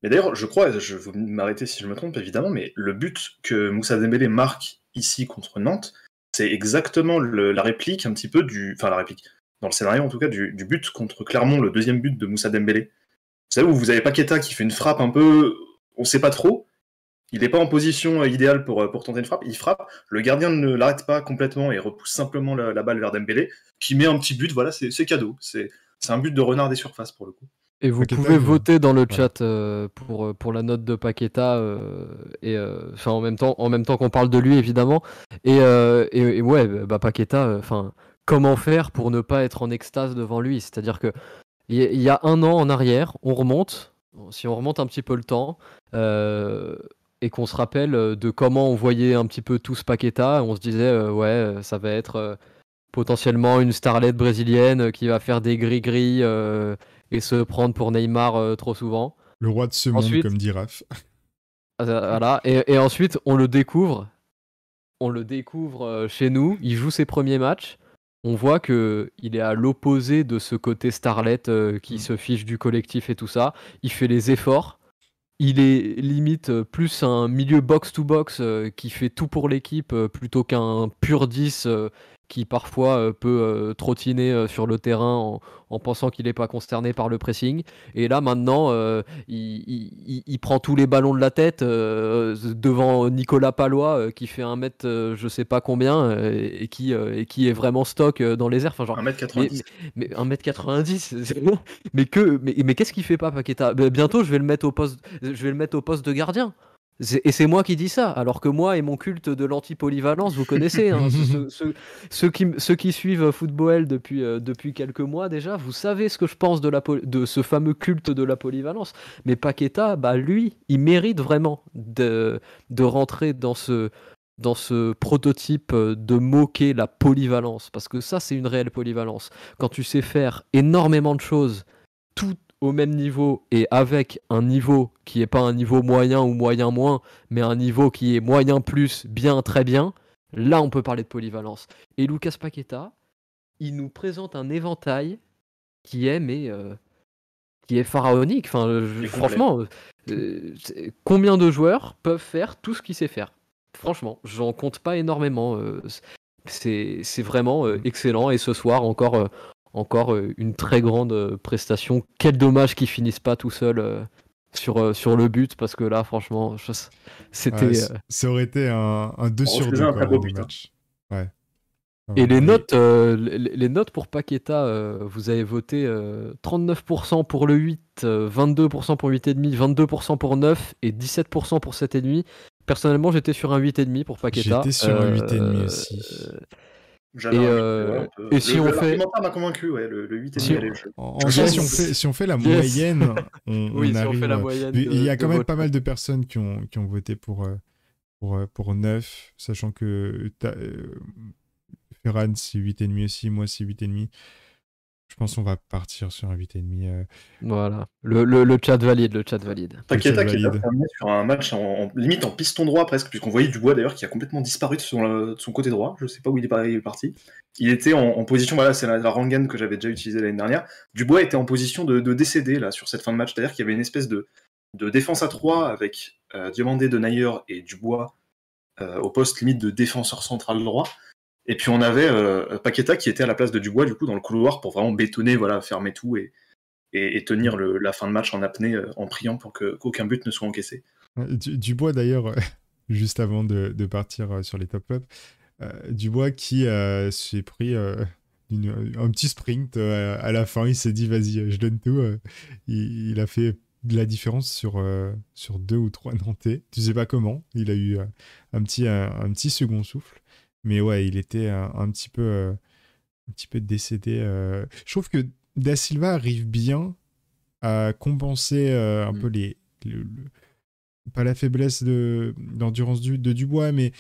Mais d'ailleurs, je crois, je vais m'arrêter si je me trompe évidemment, mais le but que Moussa Dembélé marque ici contre Nantes, c'est exactement la réplique un petit peu du, enfin la réplique, dans le scénario en tout cas, du, but contre Clermont, le deuxième but de Moussa Dembélé. Vous savez où vous avez Paqueta qui fait une frappe un peu, on sait pas trop. Il n'est pas en position idéale pour, pour tenter une frappe. Il frappe, le gardien ne l'arrête pas complètement et repousse simplement la, la balle vers Dembélé, qui met un petit but. Voilà, c'est cadeau. C'est un but de renard des surfaces pour le coup. Et vous Paqueta, pouvez voter dans le chat euh, pour, euh, pour la note de Paqueta euh, et euh, enfin en même temps en même temps qu'on parle de lui évidemment. Et, et, et ouais bah Paqueta enfin comment faire pour ne pas être en extase devant lui? C'est-à-dire que il y, y a un an en arrière on remonte si on remonte un petit peu le temps et qu'on se rappelle de comment on voyait un petit peu tous Paqueta on se disait ouais ça va être potentiellement une starlette brésilienne qui va faire des gris-gris euh, et se prendre pour Neymar euh, trop souvent. Le roi de ce monde, Ensuite- comme dit Raph. Euh, Voilà. Et, et ensuite, on le découvre. On le découvre euh, chez nous. Il joue ses premiers matchs. On voit que il est à l'opposé de ce côté starlet euh, qui Mm. se fiche du collectif et tout ça. Il fait les efforts. Il est limite plus un milieu box-to-box euh, qui fait tout pour l'équipe euh, plutôt qu'un pur 10 euh, qui parfois euh, peut euh, trottiner euh, sur le terrain en, en pensant qu'il n'est pas concerné par le pressing. Et là maintenant, il, il- il- il prend tous les ballons de la tête devant Nicolas Palois qui fait un mètre je sais pas combien et, qui, et qui est vraiment stock dans les airs. Enfin, genre, 1m90. mais 1m90, c'est bon. mais que mais, mais qu'est-ce qu'il fait pas Paqueta? Ben, Bientôt je vais le mettre au poste je vais le mettre au poste de gardien. Et c'est moi qui dis ça, alors que moi et mon culte de l'anti-polyvalence, vous connaissez, hein, ceux, ceux- ceux qui, ceux qui suivent Football depuis, euh, depuis quelques mois déjà, vous savez ce que je pense de, la, de ce fameux culte de la polyvalence. Mais Paqueta, bah, lui, il mérite vraiment de, de rentrer dans ce, dans ce prototype euh, de moquer la polyvalence, parce que ça, c'est une réelle polyvalence. Quand tu sais faire énormément de choses, tout au même niveau et avec un niveau qui n'est pas un niveau moyen ou moyen moins, mais un niveau qui est moyen plus, bien, très bien, là, on peut parler de polyvalence. Et Lucas Paqueta, il nous présente un éventail qui est, mais, euh, qui est pharaonique. Enfin, je- complet. franchement, euh, combien de joueurs peuvent faire tout ce qu'il sait faire? Franchement, j'en compte pas énormément. euh, c'est c'est vraiment euh, excellent. Et ce soir, encore, encore euh, une très grande euh, prestation. Quel dommage qu'il finisse pas tout seul euh, sur, sur le but, parce que là, franchement, je- c'était. Ouais, ça aurait été un, un 2 On sur refaisait 2 un quoi, très beau le but, hein. match. Ouais. Et les notes, euh, les, les notes pour Paqueta, euh, vous avez voté euh, 39% pour le 8, euh, 22% pour 8,5, 22% pour 9 et 17% pour 7,5. Personnellement, j'étais sur un 8,5 pour Paqueta. J'étais sur un Euh, 8,5 aussi. Et, euh, ouais, on peut- et si le- on le- fait- m'a convaincu, ouais, le, le 8 et Si on-. En, Yes. vrai, si on fait, si on fait la Yes. moyenne, on, oui, on si on arrive. fait la moyenne. Il y a quand même vote. pas mal de personnes qui ont, qui ont voté pour, euh, pour, euh, pour 9, sachant que euh, Ferran c'est 8,5 aussi, moi c'est 8,5. Je pense qu'on va partir sur un 8,5. euh. Voilà, le, le, le chat valide, le chat valide. Paqueta qui est terminé sur un match en, en- limite en piston droit presque, puisqu'on voyait Dubois d'ailleurs qui a complètement disparu de son, de son côté droit. Je sais pas où il est parti. Il était en, en position, voilà, c'est la, la rengaine que j'avais déjà utilisée l'année dernière. Dubois était en position de, de décéder là sur cette fin de match, c'est-à-dire qu'il y avait une espèce de, de défense à 3 avec euh, Diomandé, De Nayer et Dubois euh, au poste limite de défenseur central droit. Et puis on avait euh, Paqueta qui était à la place de Dubois du coup dans le couloir pour vraiment bétonner, voilà, fermer tout et, et, tenir la fin de match en apnée euh, en priant pour qu'aucun but ne soit encaissé. Dubois d'ailleurs, juste avant de, partir euh, sur les top up, euh, Dubois qui euh, s'est pris euh, un petit sprint euh, à la fin, il s'est dit vas-y, je donne tout. euh, il, il a fait de la différence sur, sur deux ou trois Nantais. Tu sais pas comment. Il a eu un, petit, un, petit second souffle. Mais ouais, il était un, petit peu un petit peu décédé. Je trouve que Da Silva arrive bien à compenser un mm. peu les, pas la faiblesse d'endurance de, de Dubois, mais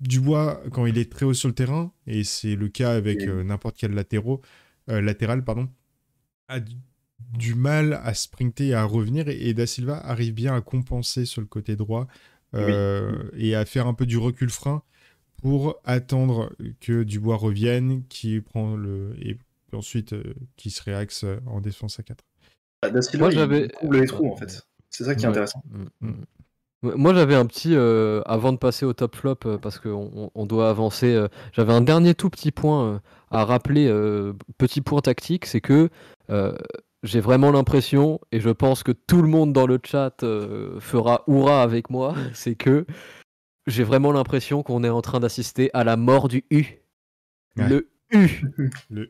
Dubois, quand il est très haut sur le terrain, et c'est le cas avec euh, n'importe quel latéraux, euh, latéral, pardon, a du, mal à sprinter et à revenir, et, Da Silva arrive bien à compenser sur le côté droit euh, et à faire un peu du recul frein pour attendre que Dubois revienne, qui prend le et ensuite qui se réaxe en défense à 4. Ah, da Silva, il trouve les trous en fait. C'est ça qui est intéressant. Mm, mm. Moi, j'avais un petit, euh, avant de passer au top flop, euh, parce qu'on on doit avancer, euh, j'avais un dernier tout petit point à rappeler, petit point tactique, c'est que j'ai vraiment l'impression, et je pense que tout le monde dans le chat fera hurrah avec moi, c'est que j'ai vraiment l'impression qu'on est en train d'assister à la mort du U. Le U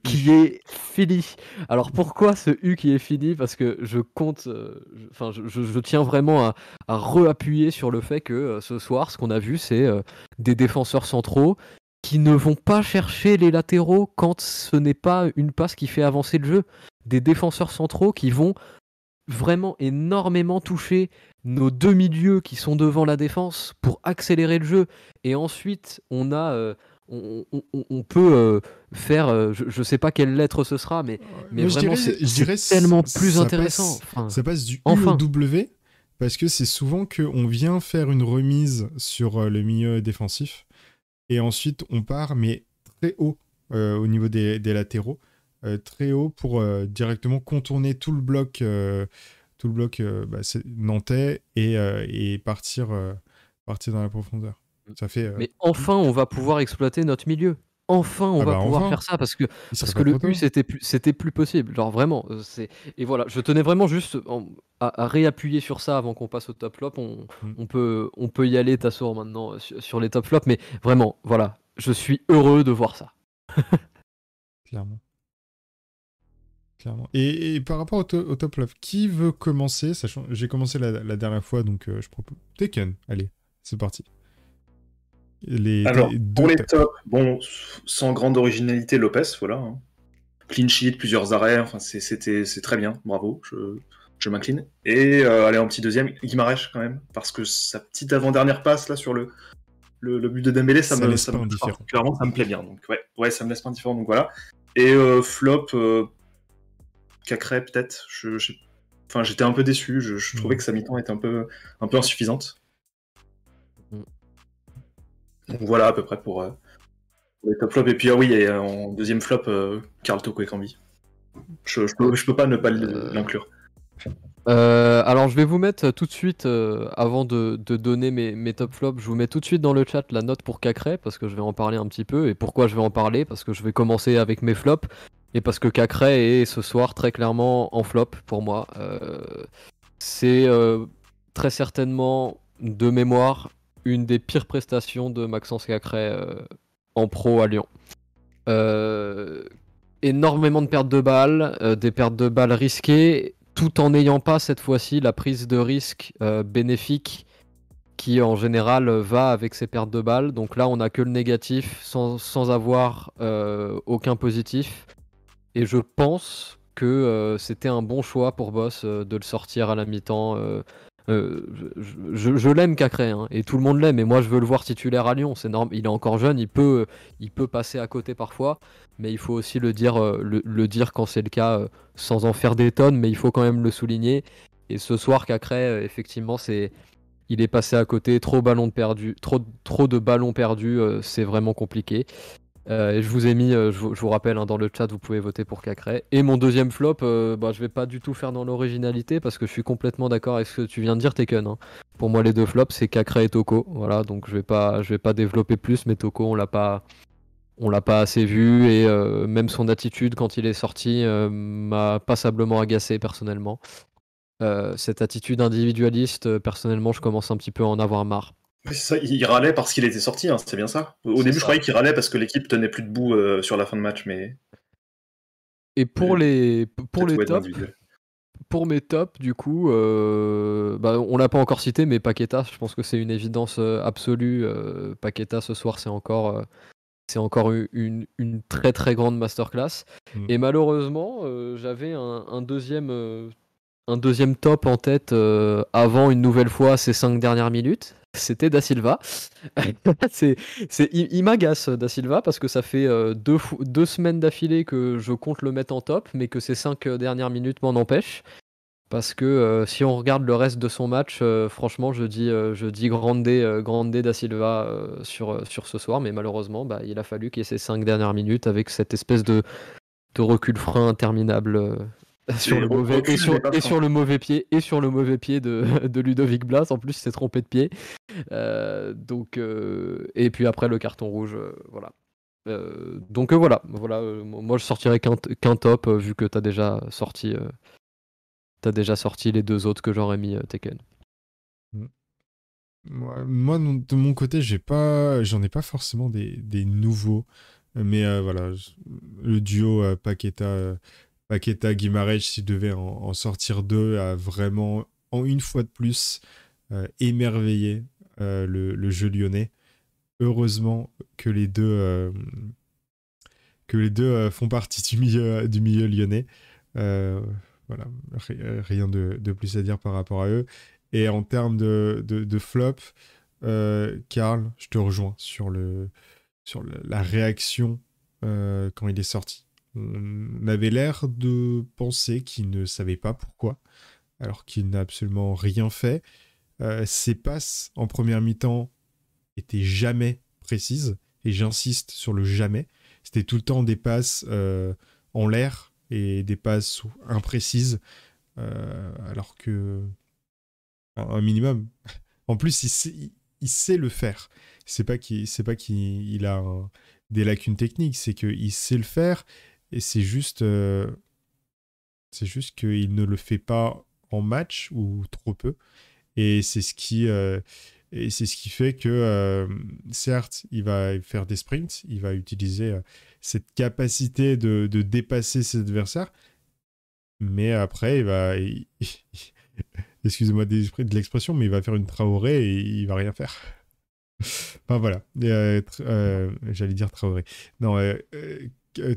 qui est fini. Alors pourquoi ce U qui est fini? Parce que je compte, euh, enfin je, tiens vraiment à, à reappuyer sur le fait que euh, ce soir, ce qu'on a vu, c'est euh, des défenseurs centraux qui ne vont pas chercher les latéraux quand ce n'est pas une passe qui fait avancer le jeu. Des défenseurs centraux qui vont vraiment énormément toucher nos deux milieux qui sont devant la défense pour accélérer le jeu. Et ensuite, on a on, peut euh, faire, euh, je, ne sais pas quelle lettre ce sera, mais, mais vraiment, c'est tellement plus intéressant. ça passe du U au W, parce que c'est souvent qu'on vient faire une remise sur euh, le milieu défensif, et ensuite on part, mais très haut au niveau des, latéraux, très haut pour directement contourner tout le bloc, tout le bloc bah, nantais et, et partir, partir dans la profondeur. fait, euh, Mais enfin, on va pouvoir exploiter notre milieu. Enfin, on ah va bah, pouvoir faire ça parce que, parce que le U, c'était plus, c'était plus possible. Genre vraiment. Euh, c'est... Et voilà, je tenais vraiment juste à, réappuyer sur ça avant qu'on passe au top flop. On, mm. on, peut, on peut y aller, Tassour, maintenant euh, sur, les top flops. Mais vraiment, voilà, je suis heureux de voir ça. Clairement. Clairement. Et, par rapport au, top flop, qui veut commencer Sachant, j'ai commencé la, dernière fois, donc je propose. Tekken, allez, c'est parti. Alors, pour les tops, bon, sans grande originalité, Lopez, voilà. Hein. Clean sheet, plusieurs arrêts, enfin, c'était, c'est très bien, bravo, je, je m'incline. Et euh, allez, en petit deuxième, Guimarães quand même, parce que sa petite avant-dernière passe là sur le, le, but de Dembélé, ça, me, ça, me, ça me plaît bien. Donc ouais, ouais, ça me laisse pas indifférent, donc voilà. Et euh, flop, euh, Cacré peut-être, je, enfin, j'étais un peu déçu, je, trouvais mm. que sa mi-temps était un peu, un peu insuffisante. Donc voilà à peu près pour, euh, les top flops. Et puis ah oui, en deuxième flop, euh, Karl Toko et Cambi. Je, je, peux, pas ne pas euh, l'inclure. alors je vais vous mettre tout de suite, avant de, donner mes, top flops, je vous mets tout de suite dans le chat la note pour Cacré, parce que je vais en parler un petit peu. Et pourquoi je vais en parler? Parce que je vais commencer avec mes flops, et parce que Cacré est ce soir très clairement en flop pour moi. C'est très certainement de mémoire une des pires prestations de Maxence Cacré euh, en pro à Lyon. Euh, énormément de pertes de balles, euh, des pertes de balles risquées, tout en n'ayant pas cette fois-ci la prise de risque bénéfique qui en général va avec ces pertes de balles. Donc là, on n'a que le négatif sans, avoir aucun positif. Et je pense que c'était un bon choix pour Boss de le sortir à la mi-temps euh, je, l'aime Cacré, hein, et tout le monde l'aime, et moi je veux le voir titulaire à Lyon. C'est normal, il est encore jeune, il peut, il peut passer à côté parfois, mais il faut aussi le dire, euh, le, dire quand c'est le cas, euh, sans en faire des tonnes, mais il faut quand même le souligner. Et ce soir, Cacré, effectivement, c'est, il est passé à côté, trop, ballon perdu, trop de ballons perdus, c'est vraiment compliqué. Euh, et je vous ai mis, euh, je, vous, rappelle, hein, dans le chat, vous pouvez voter pour Cacré. Et mon deuxième flop, euh, bah, je vais pas du tout faire dans l'originalité parce que je suis complètement d'accord avec ce que tu viens de dire, Tekken. Hein. Pour moi, les deux flops, c'est Cacré et Toko. Voilà, donc je vais pas, je vais pas développer plus, mais Toko, on l'a pas, on l'a pas assez vu et même son attitude quand il est sorti m'a passablement agacé personnellement. cette attitude individualiste, personnellement, je commence un petit peu à en avoir marre. Ça, il râlait parce qu'il était sorti, hein, c'est bien ça. Au début, je croyais qu'il râlait parce que l'équipe tenait plus debout euh, sur la fin de match, mais. Et pour les pour les tops, pour mes tops, du coup, euh, bah, on l'a pas encore cité, mais Paqueta, je pense que c'est une évidence euh, absolue. Euh, Paqueta ce soir, c'est encore, c'est encore une, une, très très grande masterclass. Mm. Et malheureusement, j'avais un, deuxième, un deuxième top en tête avant une nouvelle fois ces cinq dernières minutes c'était Da Silva. c'est, il, m'agace Da Silva parce que ça fait euh, deux, deux semaines d'affilée que je compte le mettre en top, mais que ces cinq euh, dernières minutes m'en empêchent. Parce que euh, si on regarde le reste de son match, franchement, je dis, je dis grande, grande Da Silva sur, sur ce soir, mais malheureusement, bah, il a fallu qu'il y ait ces cinq dernières minutes avec cette espèce de, de recul frein interminable sur le mauvais, et, sur, et sur, le mauvais pied et sur le mauvais pied de, de Ludovic Blas. En plus il s'est trompé de pied. Euh, donc euh, et puis après le carton rouge euh, voilà. Donc voilà. Voilà moi je sortirais qu'un top vu que t'as déjà sorti t'as déjà sorti les deux autres que j'aurais mis Tekken. Mm. moi de mon côté j'ai pas j'en ai pas forcément des, des nouveaux. Mais voilà le duo Paqueta Paqueta Guimarães, s'il devait en, sortir deux, a vraiment, en une fois de plus, euh, émerveillé euh, le, jeu lyonnais. Heureusement que les deux, euh, font partie du milieu, lyonnais. voilà, rien de, plus à dire par rapport à eux. Et en termes de, flop, Karl, je te rejoins sur la réaction quand il est sorti on avait l'air de penser qu'il ne savait pas pourquoi, alors qu'il n'a absolument rien fait. Euh, ses passes en première mi-temps étaient jamais précises, et j'insiste sur le jamais. C'était tout le temps des passes euh, en l'air et des passes imprécises, euh, alors que un minimum. En plus, il sait, le faire. C'est pas qu'il, a des lacunes techniques, c'est qu'il sait le faire et c'est juste, euh, c'est juste qu'il ne le fait pas en match ou trop peu. Et c'est ce qui, euh, et c'est ce qui fait que, euh, certes, il va faire des sprints, il va utiliser cette capacité de, de, dépasser ses adversaires, mais après, il va, excusez-moi de l'expression, mais il va faire une Traoré et il va rien faire. enfin voilà, j'allais dire Traoré. Non,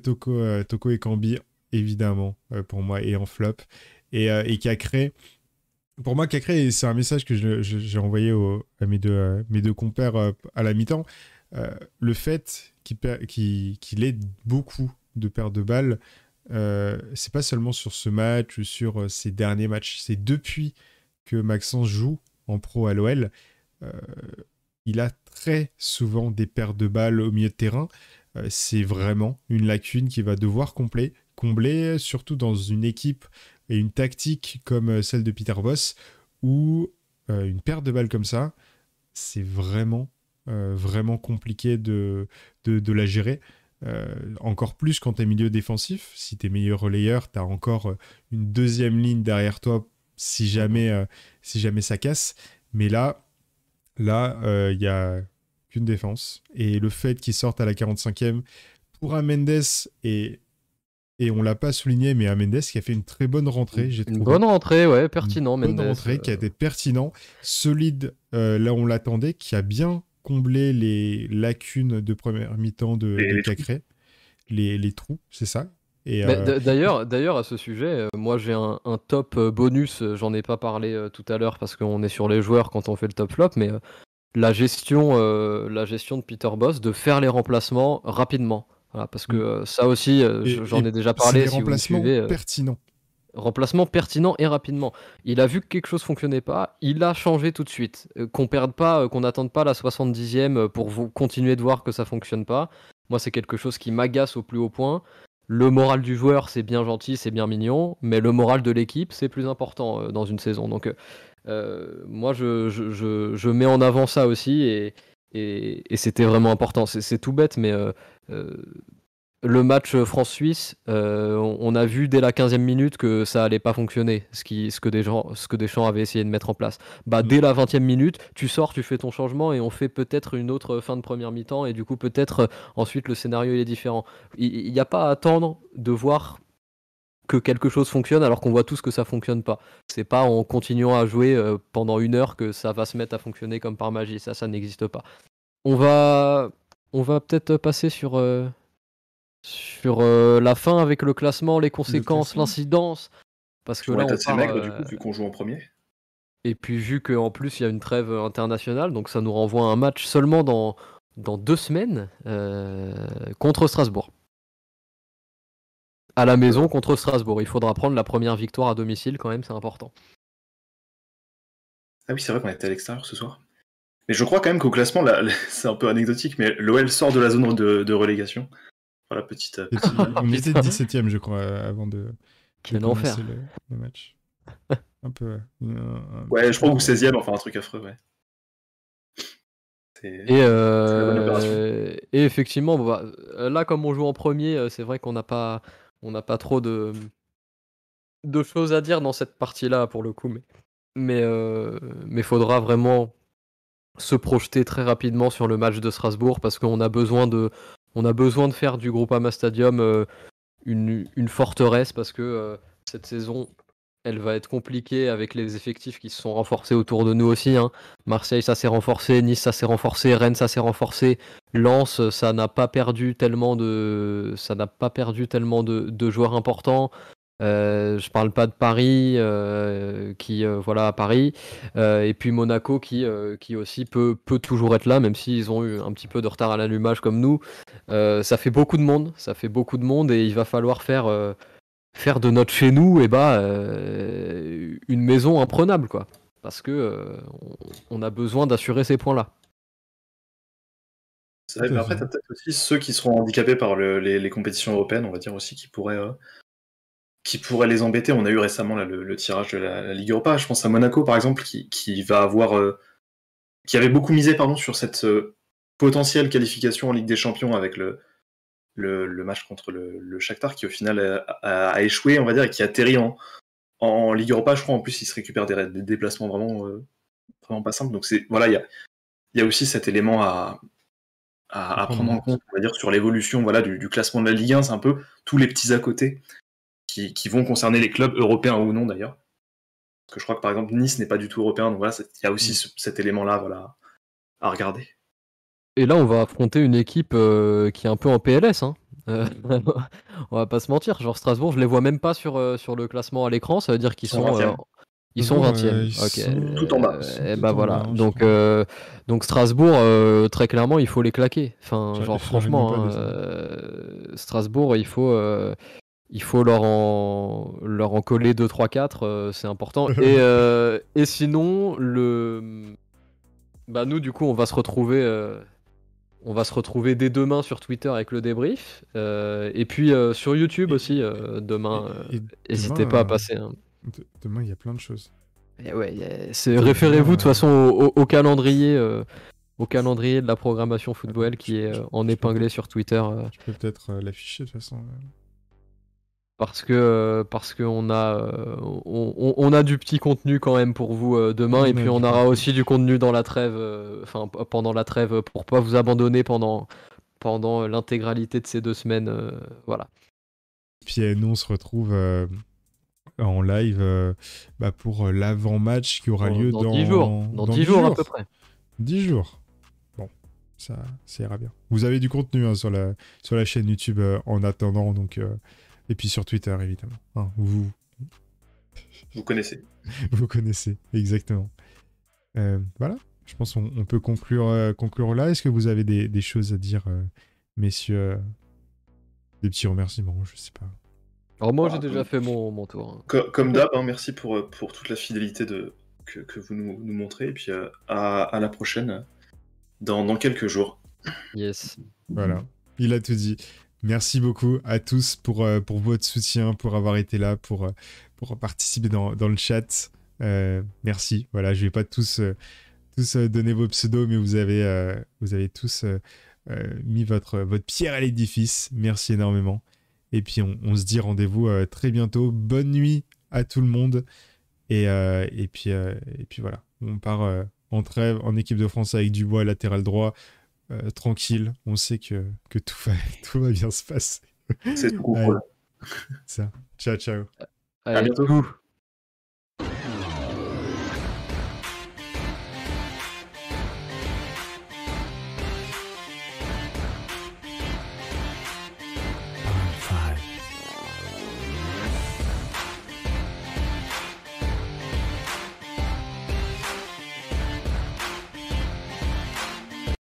Toko, euh, Toko et Kambi, évidemment, euh, pour moi, et en flop. Et, et qui a créé. Pour moi, créé, c'est un message que j'ai envoyé à mes deux, mes deux compères à la mi-temps. le fait qu'il ait beaucoup de pertes de balles, c'est pas seulement sur ce match ou sur ces derniers matchs, c'est depuis que Maxence joue en pro à l'OL, il a très souvent des pertes de balles au milieu de terrain. Euh, c'est vraiment une lacune qui va devoir combler, surtout dans une équipe et une tactique comme euh, celle de Peter Boss, où euh, une perte de balles comme ça, c'est vraiment, vraiment compliqué de, de, la gérer. encore plus quand tu es milieu défensif. Si tu es meilleur relayeur, tu as encore une deuxième ligne derrière toi si jamais, si jamais ça casse. Mais là, là, il y a qu'une défense. Et le fait qu'il sorte à la 45e pour un Mendes, et, et on l'a pas souligné, mais un Mendes qui a fait une très bonne rentrée. J'ai une bonne rentrée, ouais, pertinent, une bonne rentrée qui a été pertinent, solide euh, là où on l'attendait, qui a bien comblé les lacunes de première mi-temps de, les, Cacré. Les, les, trous, c'est ça. Euh, d'ailleurs, d'ailleurs, à ce sujet, euh, moi j'ai un, top bonus, j'en ai pas parlé tout à l'heure parce qu'on est sur les joueurs quand on fait le top flop, mais la gestion, euh, la gestion de Peter Boss de faire les remplacements rapidement. parce que mm. euh, ça aussi, euh, j'en ai déjà parlé. Si remplacements pertinents. Remplacement pertinent et rapidement. Il a vu que quelque chose fonctionnait pas, il a changé tout de suite. qu'on perde pas, qu'on n'attende pas la 70e pour vous continuer de voir que ça fonctionne pas. Moi, c'est quelque chose qui m'agace au plus haut point. Le moral du joueur, c'est bien gentil, c'est bien mignon, mais le moral de l'équipe, c'est plus important dans une saison. Donc, moi, je, je, je, mets en avant ça aussi et, et, c'était vraiment important. C'est tout bête, mais euh, euh, le match France-Suisse, on, a vu dès la 15e minute que ça allait pas fonctionner, ce, qui, ce, que des gens, ce que Deschamps avait essayé de mettre en place. Bah, dès la 20e minute, tu sors, tu fais ton changement et on fait peut-être une autre fin de première mi-temps et du coup, peut-être ensuite le scénario il est différent. Il n'y a pas à attendre de voir que quelque chose fonctionne alors qu'on voit tous que ça fonctionne pas. C'est pas en continuant à jouer euh, pendant une heure que ça va se mettre à fonctionner comme par magie. Ça, ça n'existe pas. On va, on va peut-être passer sur, euh, sur euh, la fin avec le classement, les conséquences, l'incidence. Parce que là, on part, maigre, du coup, vu qu'on joue en premier. Et puis vu qu'en plus il y a une trêve internationale, donc ça nous renvoie à un match seulement dans, dans deux semaines contre Strasbourg à la maison contre Strasbourg. Il faudra prendre la première victoire à domicile quand même, c'est important. Ah oui, c'est vrai qu'on était à l'extérieur ce soir. Mais je crois quand même qu'au classement, c'est un peu anecdotique, mais l'OL sort de la zone de, relégation. Voilà, petite. Euh, on était 17ème, je crois, avant de. Quel enfer. Le, match. Un peu. ouais, je crois, ou 16ème, enfin un truc affreux, ouais. Et, euh, et, effectivement, bah, là, comme on joue en premier, euh, c'est vrai qu'on n'a pas, on n'a pas trop de, de choses à dire dans cette partie-là pour le coup, mais mais euh, mais faudra vraiment se projeter très rapidement sur le match de Strasbourg parce qu'on a besoin de on a besoin de faire du Groupama Stadium euh, une, forteresse parce que euh, cette saison elle va être compliquée avec les effectifs qui se sont renforcés autour de nous aussi. Hein. Marseille, ça s'est renforcé, Nice, ça s'est renforcé, Rennes, ça s'est renforcé, Lens, ça n'a pas perdu tellement de, ça n'a pas perdu tellement de, joueurs importants. Euh, je parle pas de Paris, euh, qui euh, voilà à Paris, euh, et puis Monaco qui, aussi peut, peut toujours être là, même s'ils ont eu un petit peu de retard à l'allumage comme nous. ça fait beaucoup de monde, ça fait beaucoup de monde, et il va falloir faire faire de notre chez nous eh bah, euh, une maison imprenable quoi. Parce que euh, on, a besoin d'assurer ces points là mais après t'as peut-être aussi ceux qui seront handicapés par les, compétitions européennes on va dire aussi qui pourraient euh, les embêter. On a eu récemment le, tirage de la, Ligue Europa. Je pense à Monaco par exemple qui, qui va avoir qui avait beaucoup misé pardon sur cette potentielle qualification en Ligue des Champions avec le le, match contre le, le, Shakhtar qui au final a, échoué, on va dire, et qui atterrit en, en Ligue Europa. Je crois en plus il se récupère des, déplacements vraiment, euh, vraiment pas simples. Donc c'est voilà, il y a, y a, aussi cet élément à, à, prendre en compte, on va dire, sur l'évolution voilà, du, classement de la Ligue 1. C'est un peu tous les petits à côté qui, qui vont concerner les clubs européens ou non d'ailleurs. Parce que je crois que par exemple Nice n'est pas du tout européen, donc voilà, il y a aussi mm. cet élément-là voilà, à regarder. Et là, on va affronter une équipe euh, qui est un peu en PLS. Hein. Euh, on va pas se mentir. Genre Strasbourg, je les vois même pas sur, euh, sur le classement à l'écran. Ça veut dire qu'ils sont, ils sont 20e. Tout en bas. Et bah voilà. donc, donc Strasbourg, très clairement, il faut les claquer. Enfin, genre franchement, hein, Strasbourg, il faut, il faut leur en, leur en coller 2, 3, 4. c'est important. et, et sinon, le, bah nous, du coup, on va se retrouver on va se retrouver dès demain sur Twitter avec le débrief. Euh, et puis euh, sur YouTube aussi, euh, demain. N'hésitez pas à passer. Hein. Demain, il y a plein de choses. ouais, Référez-vous de toute façon au, calendrier. au calendrier de la programmation football qui est en épinglé sur Twitter. Je peux peut-être l'afficher de toute façon parce que parce qu'on a on, on, a du petit contenu quand même pour vous euh, demain. Et puis on aura aussi du contenu dans la trêve euh, enfin pendant la trêve pour pas vous abandonner pendant pendant l'intégralité de ces deux semaines euh, voilà. Puis nous on se retrouve en live bah, pour l'avant-match qui aura lieu dans, 10 jours. dans, 10, jours, à peu près. 10 jours. Bon ça, ça ira bien. Vous avez du contenu hein, sur la sur la chaîne YouTube en attendant donc et puis sur Twitter, évidemment. Hein, vous... vous connaissez. vous connaissez, exactement. Euh, voilà, je pense qu'on peut conclure, euh, conclure là. Est-ce que vous avez des, choses à dire, euh, messieurs Des petits remerciements, je sais pas. Alors moi, j'ai ah, déjà fait mon, mon tour. Hein. Comme, d'hab, hein, merci pour, pour toute la fidélité de, que, vous nous, nous, montrez. Et puis à, à, la prochaine, dans, dans quelques jours. Yes. Voilà, il a tout dit. Merci beaucoup à tous pour, euh, pour votre soutien, pour avoir été là, pour, euh, pour participer dans, dans le chat. Euh, merci. Voilà, je vais pas tous, tous donner vos pseudos, mais vous avez, vous avez tous mis votre, votre pierre à l'édifice. Merci énormément. Et puis on, on se dit rendez-vous très bientôt. Bonne nuit à tout le monde. Et, et, puis, et puis voilà, on part en trêve en équipe de France avec Dubois latéral droit. Euh, tranquille. On sait que, que tout, va, tout va bien se passer. C'est tout cool. Ça. Ciao, ciao. Allez, bientôt.